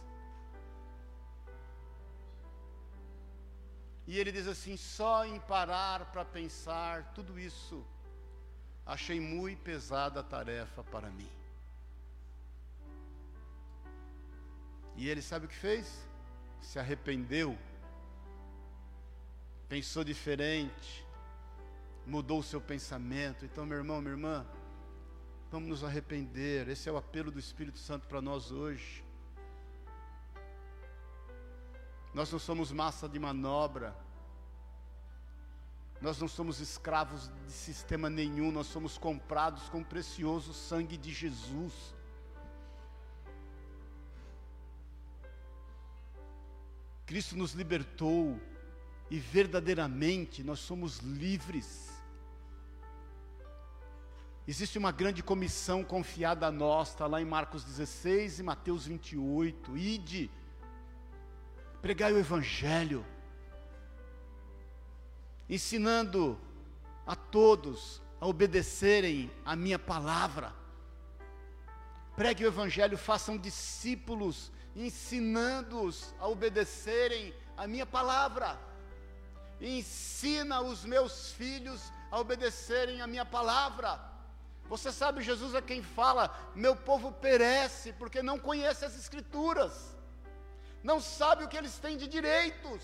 E ele diz assim: só em parar para pensar tudo isso, achei muito pesada a tarefa para mim. E ele sabe o que fez? Se arrependeu, pensou diferente, mudou o seu pensamento. Então, meu irmão, minha irmã, vamos nos arrepender. Esse é o apelo do Espírito Santo para nós hoje. Nós não somos massa de manobra. Nós não somos escravos de sistema nenhum, nós somos comprados com o precioso sangue de Jesus. Cristo nos libertou e verdadeiramente nós somos livres. Existe uma grande comissão confiada a nós, está lá em Marcos 16 e Mateus 28. Ide, pregai o Evangelho, ensinando a todos a obedecerem a minha palavra. Pregue o Evangelho, façam discípulos, ensinando-os a obedecerem a minha palavra. Ensina os meus filhos a obedecerem a minha palavra. Você sabe, Jesus é quem fala: meu povo perece porque não conhece as Escrituras não sabe o que eles têm de direitos,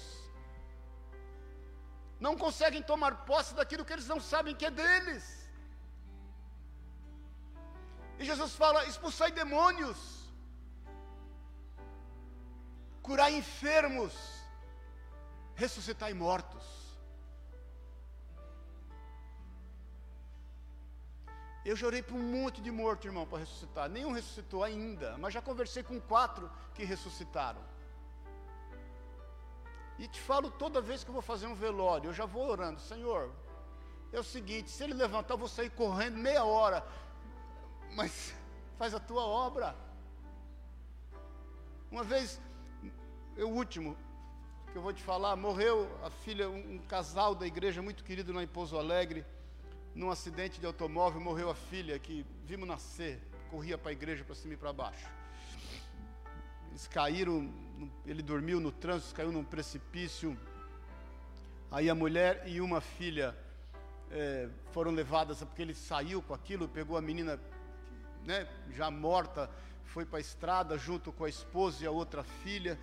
não conseguem tomar posse daquilo que eles não sabem que é deles. E Jesus fala: expulsai demônios, curai enfermos, ressuscitai mortos. Eu já orei para um monte de morto, irmão, para ressuscitar. Nenhum ressuscitou ainda, mas já conversei com quatro que ressuscitaram. E te falo toda vez que eu vou fazer um velório, eu já vou orando, Senhor, é o seguinte, se ele levantar, eu vou sair correndo meia hora, mas [laughs] faz a tua obra. Uma vez, o último que eu vou te falar, morreu a filha, um, um casal da igreja muito querido lá em Pouso Alegre, num acidente de automóvel, morreu a filha que vimos nascer, corria para a igreja para cima e para baixo. Eles caíram, ele dormiu no trânsito, caiu num precipício. Aí a mulher e uma filha é, foram levadas, porque ele saiu com aquilo, pegou a menina né, já morta, foi para a estrada junto com a esposa e a outra filha.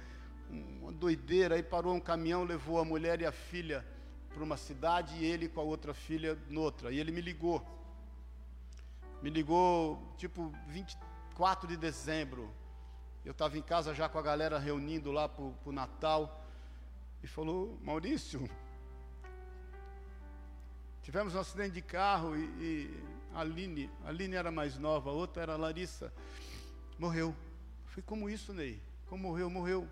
Uma doideira, aí parou um caminhão, levou a mulher e a filha para uma cidade e ele com a outra filha noutra. E ele me ligou. Me ligou tipo 24 de dezembro. Eu estava em casa já com a galera reunindo lá para o Natal. E falou, Maurício, tivemos um acidente de carro e, e a Aline, a Aline era mais nova, a outra era a Larissa, morreu. Eu falei, como isso, Ney? Como morreu? Morreu.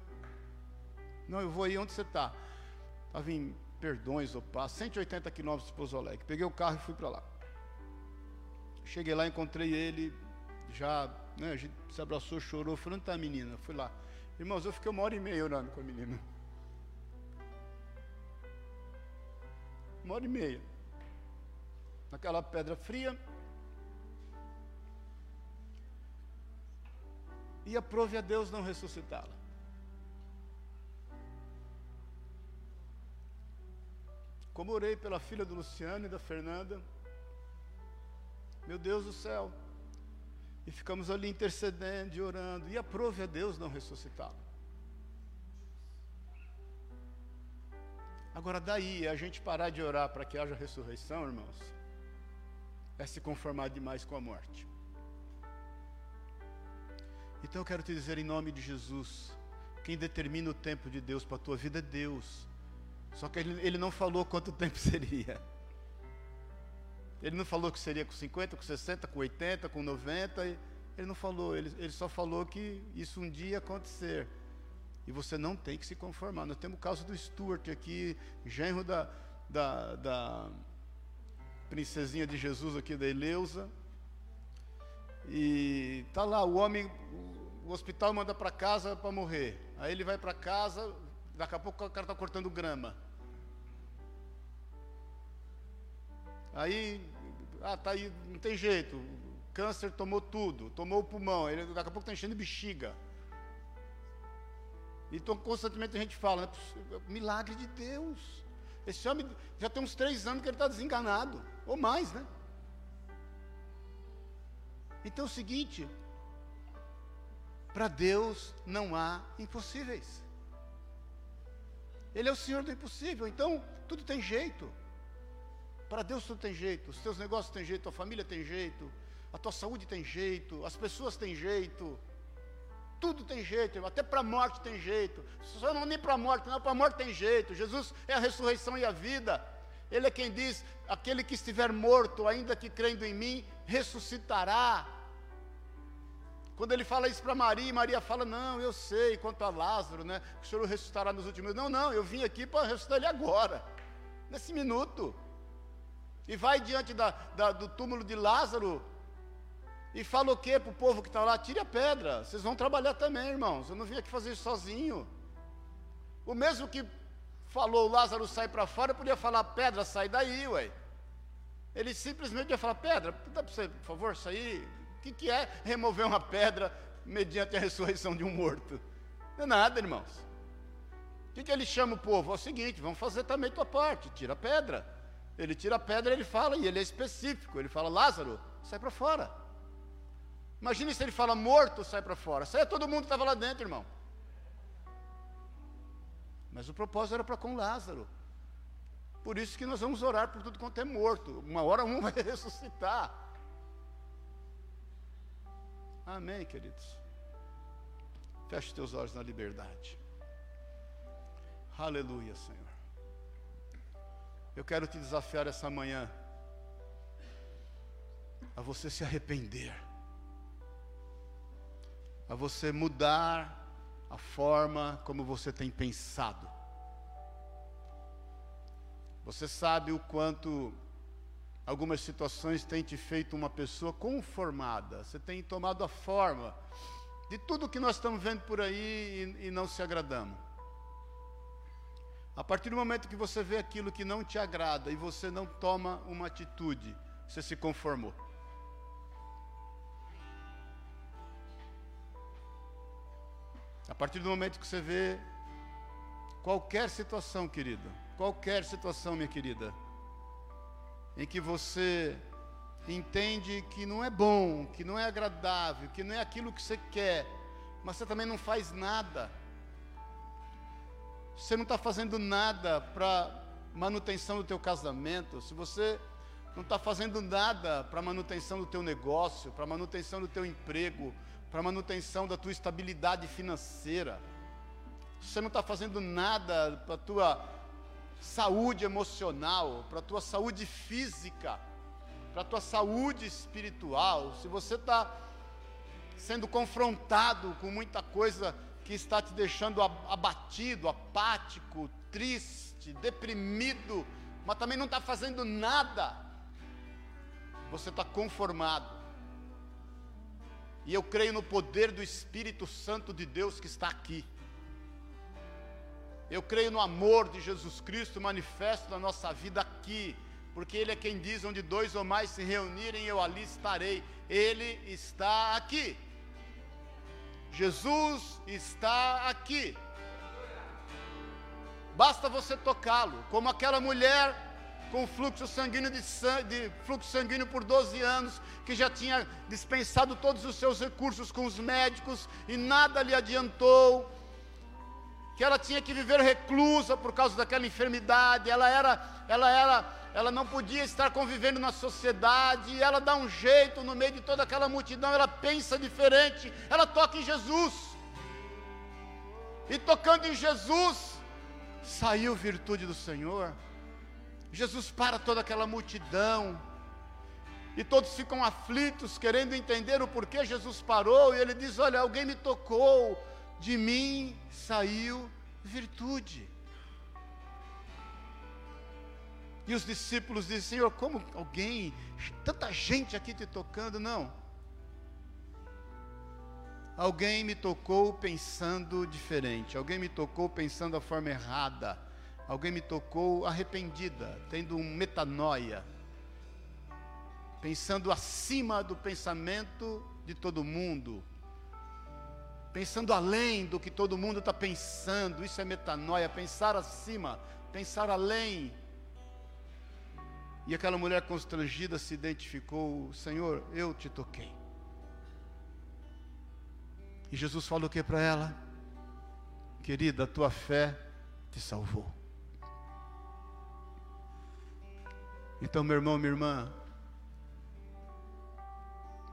Não, eu vou aí, onde você está? Estava em Perdões, Opa, 180 quilômetros de Pouso. Peguei o carro e fui para lá. Cheguei lá, encontrei ele, já né, a gente se abraçou, chorou, está a menina? Fui lá. Irmãos, eu fiquei uma hora e meia orando com a menina. Uma hora e meia. Naquela pedra fria. E aprove a Deus não ressuscitá-la. Como orei pela filha do Luciano e da Fernanda. Meu Deus do céu. E ficamos ali intercedendo e orando. E aprove a Deus não ressuscitá-lo. Agora, daí a gente parar de orar para que haja ressurreição, irmãos, é se conformar demais com a morte. Então eu quero te dizer em nome de Jesus: quem determina o tempo de Deus para a tua vida é Deus. Só que ele, ele não falou quanto tempo [laughs] seria. Ele não falou que seria com 50, com 60, com 80, com 90. Ele não falou, ele, ele só falou que isso um dia ia acontecer. E você não tem que se conformar. Nós temos o caso do Stuart aqui, genro da, da, da princesinha de Jesus aqui da Eleusa. E tá lá, o homem, o hospital manda para casa para morrer. Aí ele vai para casa, daqui a pouco o cara está cortando grama. Aí, ah, tá aí, não tem jeito. Câncer tomou tudo, tomou o pulmão, ele daqui a pouco está enchendo bexiga. Então, constantemente a gente fala, né, milagre de Deus. Esse homem já tem uns três anos que ele está desenganado, ou mais, né? Então é o seguinte, para Deus não há impossíveis. Ele é o Senhor do impossível, então tudo tem jeito. Para Deus tudo tem jeito, os teus negócios têm jeito, a família tem jeito, a tua saúde tem jeito, as pessoas têm jeito, tudo tem jeito, até para a morte tem jeito. Só não nem para a morte, não, para a morte tem jeito. Jesus é a ressurreição e a vida. Ele é quem diz: aquele que estiver morto, ainda que crendo em mim, ressuscitará. Quando ele fala isso para Maria, Maria fala: Não, eu sei, quanto a Lázaro, né? O Senhor ressuscitará nos últimos. Não, não, eu vim aqui para ressuscitar ele agora, nesse minuto. E vai diante da, da, do túmulo de Lázaro e fala o que para o povo que está lá? Tire a pedra, vocês vão trabalhar também, irmãos. Eu não vim aqui fazer isso sozinho. O mesmo que falou Lázaro sai para fora, podia falar pedra, sai daí, ué. Ele simplesmente ia falar, pedra, dá para você, por favor, sair? O que, que é remover uma pedra mediante a ressurreição de um morto? Não é nada, irmãos. O que, que ele chama o povo? É o seguinte, vamos fazer também tua parte, tira a pedra. Ele tira a pedra, ele fala, e ele é específico, ele fala, Lázaro, sai para fora. Imagine se ele fala morto, sai para fora. Sai todo mundo que estava lá dentro, irmão. Mas o propósito era para com Lázaro. Por isso que nós vamos orar por tudo quanto é morto. Uma hora um [laughs] vai ressuscitar. Amém, queridos. Feche teus olhos na liberdade. Aleluia, Senhor. Eu quero te desafiar essa manhã a você se arrepender a você mudar a forma como você tem pensado. Você sabe o quanto algumas situações têm te feito uma pessoa conformada, você tem tomado a forma de tudo que nós estamos vendo por aí e, e não se agradamos. A partir do momento que você vê aquilo que não te agrada e você não toma uma atitude, você se conformou. A partir do momento que você vê qualquer situação, querido, qualquer situação, minha querida, em que você entende que não é bom, que não é agradável, que não é aquilo que você quer, mas você também não faz nada. Você não está fazendo nada para manutenção do teu casamento, se você não está fazendo nada para manutenção do teu negócio, para manutenção do teu emprego, para manutenção da tua estabilidade financeira. Você não está fazendo nada para a tua saúde emocional, para a tua saúde física, para a tua saúde espiritual. Se você está sendo confrontado com muita coisa que está te deixando abatido, apático, triste, deprimido, mas também não está fazendo nada, você está conformado. E eu creio no poder do Espírito Santo de Deus que está aqui. Eu creio no amor de Jesus Cristo manifesto na nossa vida aqui, porque Ele é quem diz: onde dois ou mais se reunirem, eu ali estarei. Ele está aqui. Jesus está aqui. Basta você tocá-lo, como aquela mulher com fluxo sanguíneo de, de, fluxo sanguíneo por 12 anos, que já tinha dispensado todos os seus recursos com os médicos e nada lhe adiantou, que ela tinha que viver reclusa por causa daquela enfermidade, ela era, ela era, ela não podia estar convivendo na sociedade, ela dá um jeito no meio de toda aquela multidão, ela pensa diferente, ela toca em Jesus. E tocando em Jesus, saiu virtude do Senhor. Jesus para toda aquela multidão, e todos ficam aflitos, querendo entender o porquê Jesus parou, e ele diz: Olha, alguém me tocou, de mim saiu virtude. E os discípulos dizem: Senhor, como alguém, tanta gente aqui te tocando? Não. Alguém me tocou pensando diferente, alguém me tocou pensando a forma errada, alguém me tocou arrependida, tendo um metanoia, pensando acima do pensamento de todo mundo, pensando além do que todo mundo está pensando, isso é metanoia, pensar acima, pensar além. E aquela mulher constrangida se identificou: Senhor, eu te toquei. E Jesus falou o que para ela? Querida, a tua fé te salvou. Então, meu irmão, minha irmã,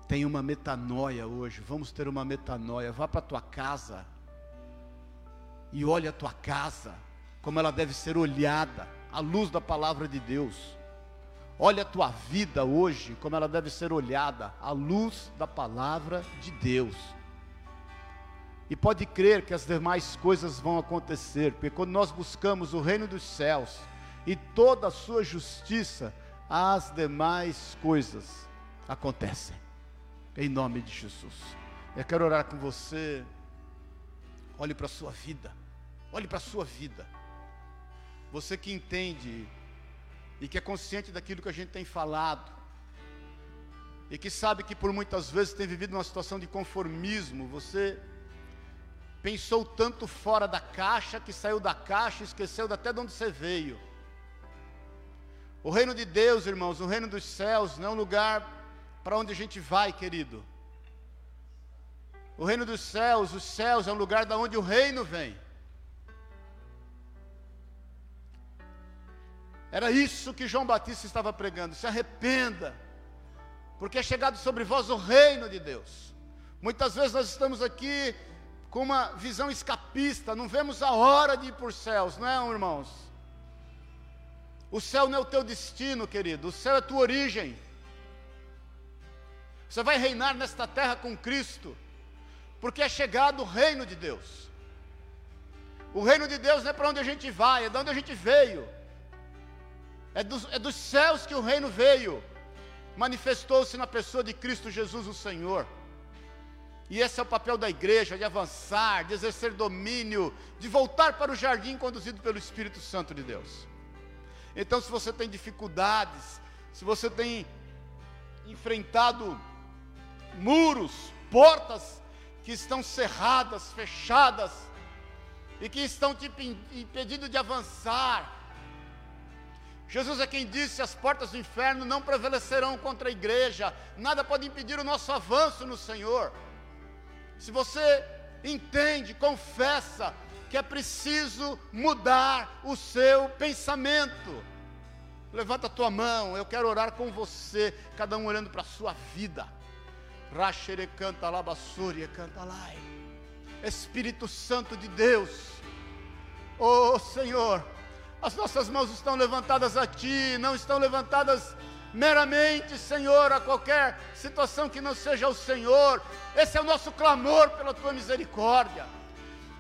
tem uma metanoia hoje. Vamos ter uma metanoia. Vá para a tua casa e olhe a tua casa como ela deve ser olhada à luz da palavra de Deus. Olha a tua vida hoje como ela deve ser olhada à luz da palavra de Deus. E pode crer que as demais coisas vão acontecer, porque quando nós buscamos o reino dos céus e toda a sua justiça, as demais coisas acontecem. Em nome de Jesus. Eu quero orar com você. Olhe para a sua vida. Olhe para a sua vida. Você que entende e que é consciente daquilo que a gente tem falado, e que sabe que por muitas vezes tem vivido uma situação de conformismo, você pensou tanto fora da caixa que saiu da caixa e esqueceu até de onde você veio. O reino de Deus, irmãos, o reino dos céus, não é um lugar para onde a gente vai, querido. O reino dos céus, os céus é um lugar da onde o reino vem. Era isso que João Batista estava pregando. Se arrependa, porque é chegado sobre vós o reino de Deus. Muitas vezes nós estamos aqui com uma visão escapista, não vemos a hora de ir por céus, não é, irmãos? O céu não é o teu destino, querido, o céu é a tua origem. Você vai reinar nesta terra com Cristo, porque é chegado o reino de Deus. O reino de Deus não é para onde a gente vai, é de onde a gente veio. É, do, é dos céus que o reino veio, manifestou-se na pessoa de Cristo Jesus, o Senhor. E esse é o papel da igreja, de avançar, de exercer domínio, de voltar para o jardim conduzido pelo Espírito Santo de Deus. Então, se você tem dificuldades, se você tem enfrentado muros, portas que estão cerradas, fechadas, e que estão te impedindo de avançar, Jesus é quem disse: as portas do inferno não prevalecerão contra a igreja, nada pode impedir o nosso avanço no Senhor. Se você entende, confessa que é preciso mudar o seu pensamento, levanta a tua mão, eu quero orar com você, cada um olhando para a sua vida. Rachere canta labassúria, canta lá. Espírito Santo de Deus, oh Senhor, as nossas mãos estão levantadas a Ti, não estão levantadas meramente, Senhor, a qualquer situação que não seja o Senhor. Esse é o nosso clamor pela tua misericórdia.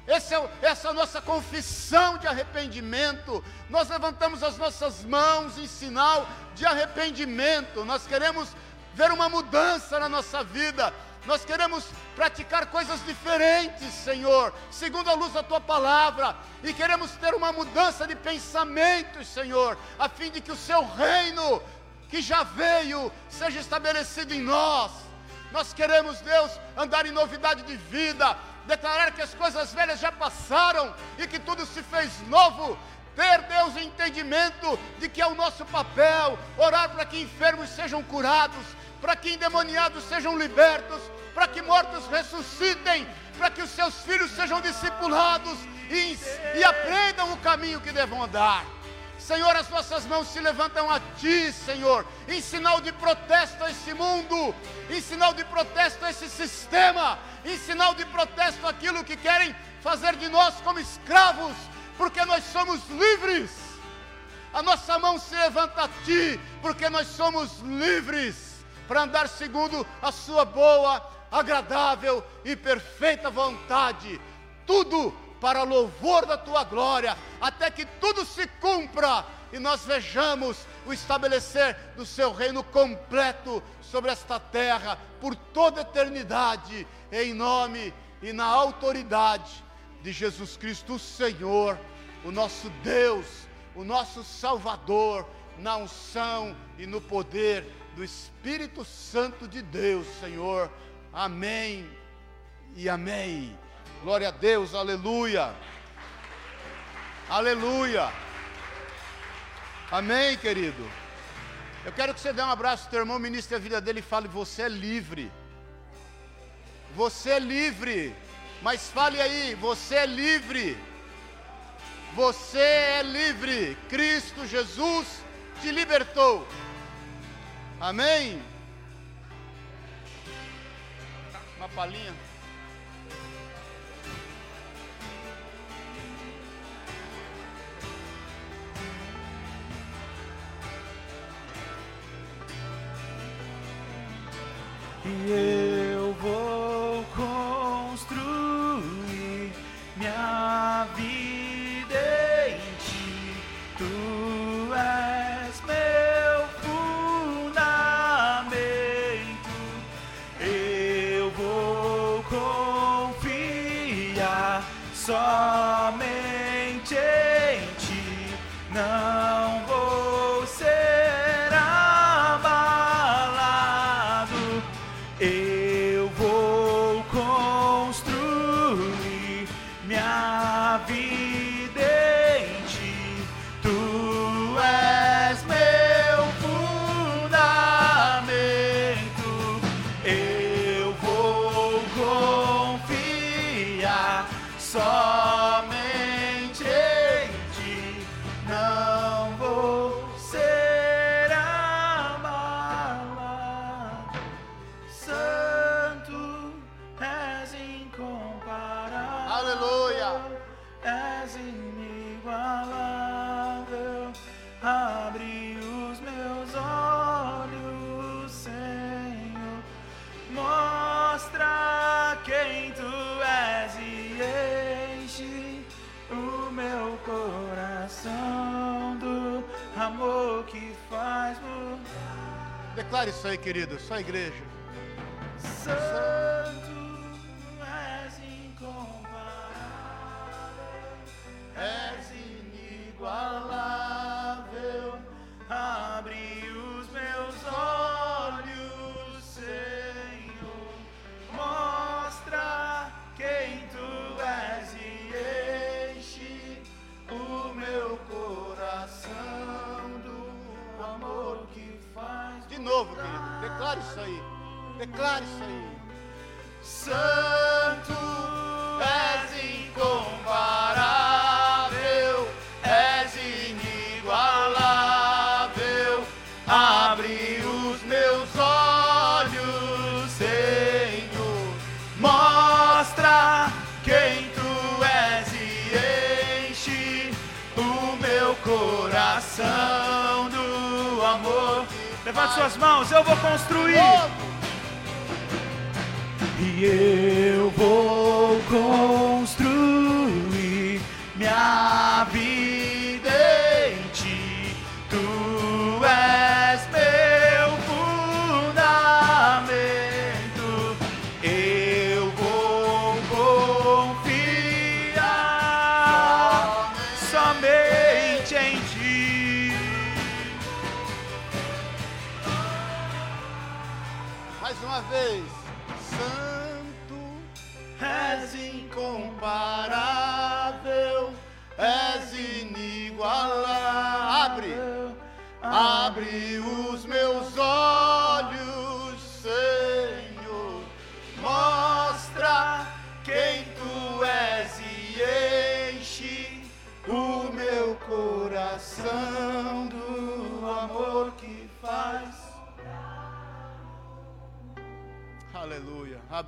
É, essa é a nossa confissão de arrependimento. Nós levantamos as nossas mãos em sinal de arrependimento. Nós queremos ver uma mudança na nossa vida. Nós queremos praticar coisas diferentes, Senhor, segundo a luz da tua palavra, e queremos ter uma mudança de pensamentos, Senhor, a fim de que o seu reino que já veio seja estabelecido em nós. Nós queremos, Deus, andar em novidade de vida, declarar que as coisas velhas já passaram e que tudo se fez novo. Ter, Deus, o entendimento de que é o nosso papel orar para que enfermos sejam curados, para que endemoniados sejam libertos, para que mortos ressuscitem, para que os seus filhos sejam discipulados e, e aprendam o caminho que devam andar. Senhor, as nossas mãos se levantam a Ti, Senhor, em sinal de protesto a esse mundo, em sinal de protesto a esse sistema, em sinal de protesto aquilo que querem fazer de nós como escravos, porque nós somos livres. A nossa mão se levanta a Ti, porque nós somos livres para andar segundo a Sua boa, agradável e perfeita vontade. Tudo para louvor da tua glória, até que tudo se cumpra e nós vejamos o estabelecer do seu reino completo sobre esta terra por toda eternidade, em nome e na autoridade de Jesus Cristo, o Senhor, o nosso Deus, o nosso Salvador, na unção e no poder do Espírito Santo de Deus, Senhor. Amém e amém. Glória a Deus, aleluia. Aleluia. Amém, querido. Eu quero que você dê um abraço ao teu irmão, ministre a vida dele e fale: Você é livre. Você é livre. Mas fale aí: Você é livre. Você é livre. Cristo Jesus te libertou. Amém? Uma palhinha. E eu vou construir minha vida somente em ti. Não isso aí, querido. Só igreja.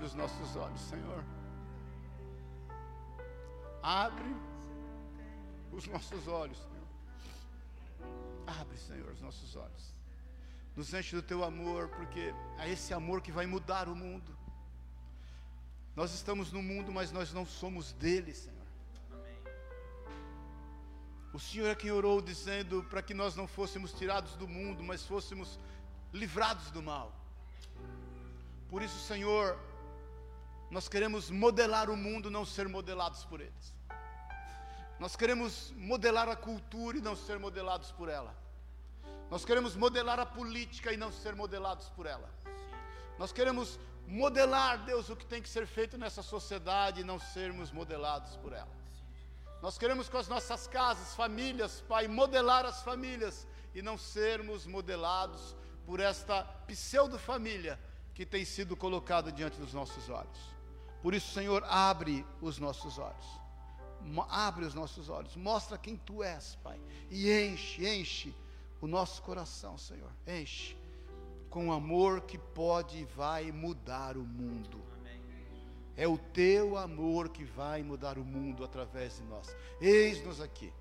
Os nossos olhos, Senhor. Abre os nossos olhos, Senhor. Abre, Senhor, os nossos olhos. Nos enche do teu amor, porque é esse amor que vai mudar o mundo. Nós estamos no mundo, mas nós não somos dele, Senhor. O Senhor é quem orou dizendo para que nós não fôssemos tirados do mundo, mas fôssemos livrados do mal. Por isso, Senhor, nós queremos modelar o mundo, não ser modelados por eles. Nós queremos modelar a cultura e não ser modelados por ela. Nós queremos modelar a política e não ser modelados por ela. Nós queremos modelar, Deus, o que tem que ser feito nessa sociedade e não sermos modelados por ela. Nós queremos com as nossas casas, famílias, Pai, modelar as famílias e não sermos modelados por esta pseudo-família que tem sido colocada diante dos nossos olhos. Por isso, Senhor, abre os nossos olhos. Abre os nossos olhos, mostra quem tu és, Pai, e enche, enche o nosso coração, Senhor. Enche com amor que pode e vai mudar o mundo. É o teu amor que vai mudar o mundo através de nós. Eis-nos aqui,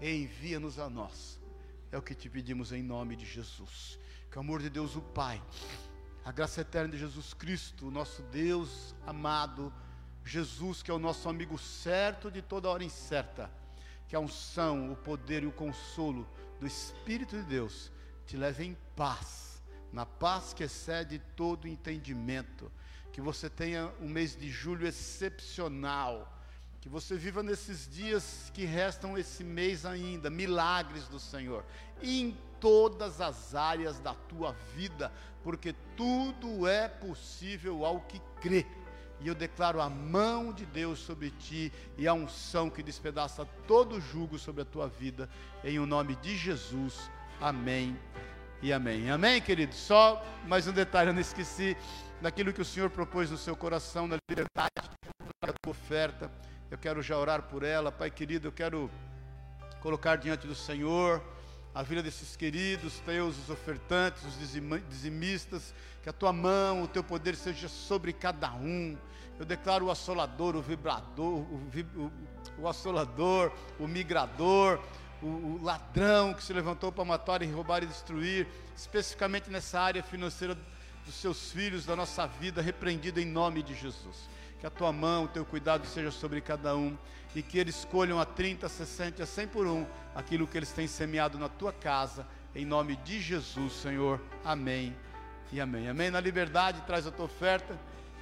envia-nos a nós. É o que te pedimos em nome de Jesus. Que o amor de Deus, o Pai, a graça eterna de Jesus Cristo, nosso Deus amado, Jesus, que é o nosso amigo certo de toda hora incerta, que a unção, o poder e o consolo do Espírito de Deus te leve em paz, na paz que excede todo entendimento. Que você tenha um mês de julho excepcional, que você viva nesses dias que restam esse mês ainda, milagres do Senhor, em todas as áreas da tua vida, porque tudo é possível ao que crê. E eu declaro a mão de Deus sobre ti e a unção que despedaça todo jugo sobre a tua vida, em o nome de Jesus. Amém e amém. Amém, querido? Só mais um detalhe, eu não esqueci daquilo que o Senhor propôs no seu coração, na liberdade, da tua oferta. Eu quero já orar por ela, Pai querido, eu quero colocar diante do Senhor a vida desses queridos teus, os ofertantes, os dizimistas, que a tua mão, o teu poder seja sobre cada um. Eu declaro o assolador, o vibrador, o, o, o assolador, o migrador, o, o, ladrão que se levantou para matar e roubar e destruir, especificamente nessa área financeira dos seus filhos, da nossa vida, repreendido em nome de Jesus. Que a tua mão, o teu cuidado seja sobre cada um e que eles escolham a 30, 60, a 100 por um aquilo que eles têm semeado na tua casa, em nome de Jesus, Senhor. Amém e amém. Amém. Na liberdade, traz a tua oferta.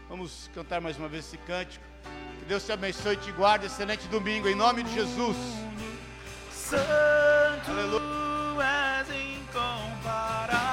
Vamos cantar mais uma vez esse cântico. Que Deus te abençoe e te guarde. Excelente domingo, em nome de Jesus. Santo Aleluia. és incomparável.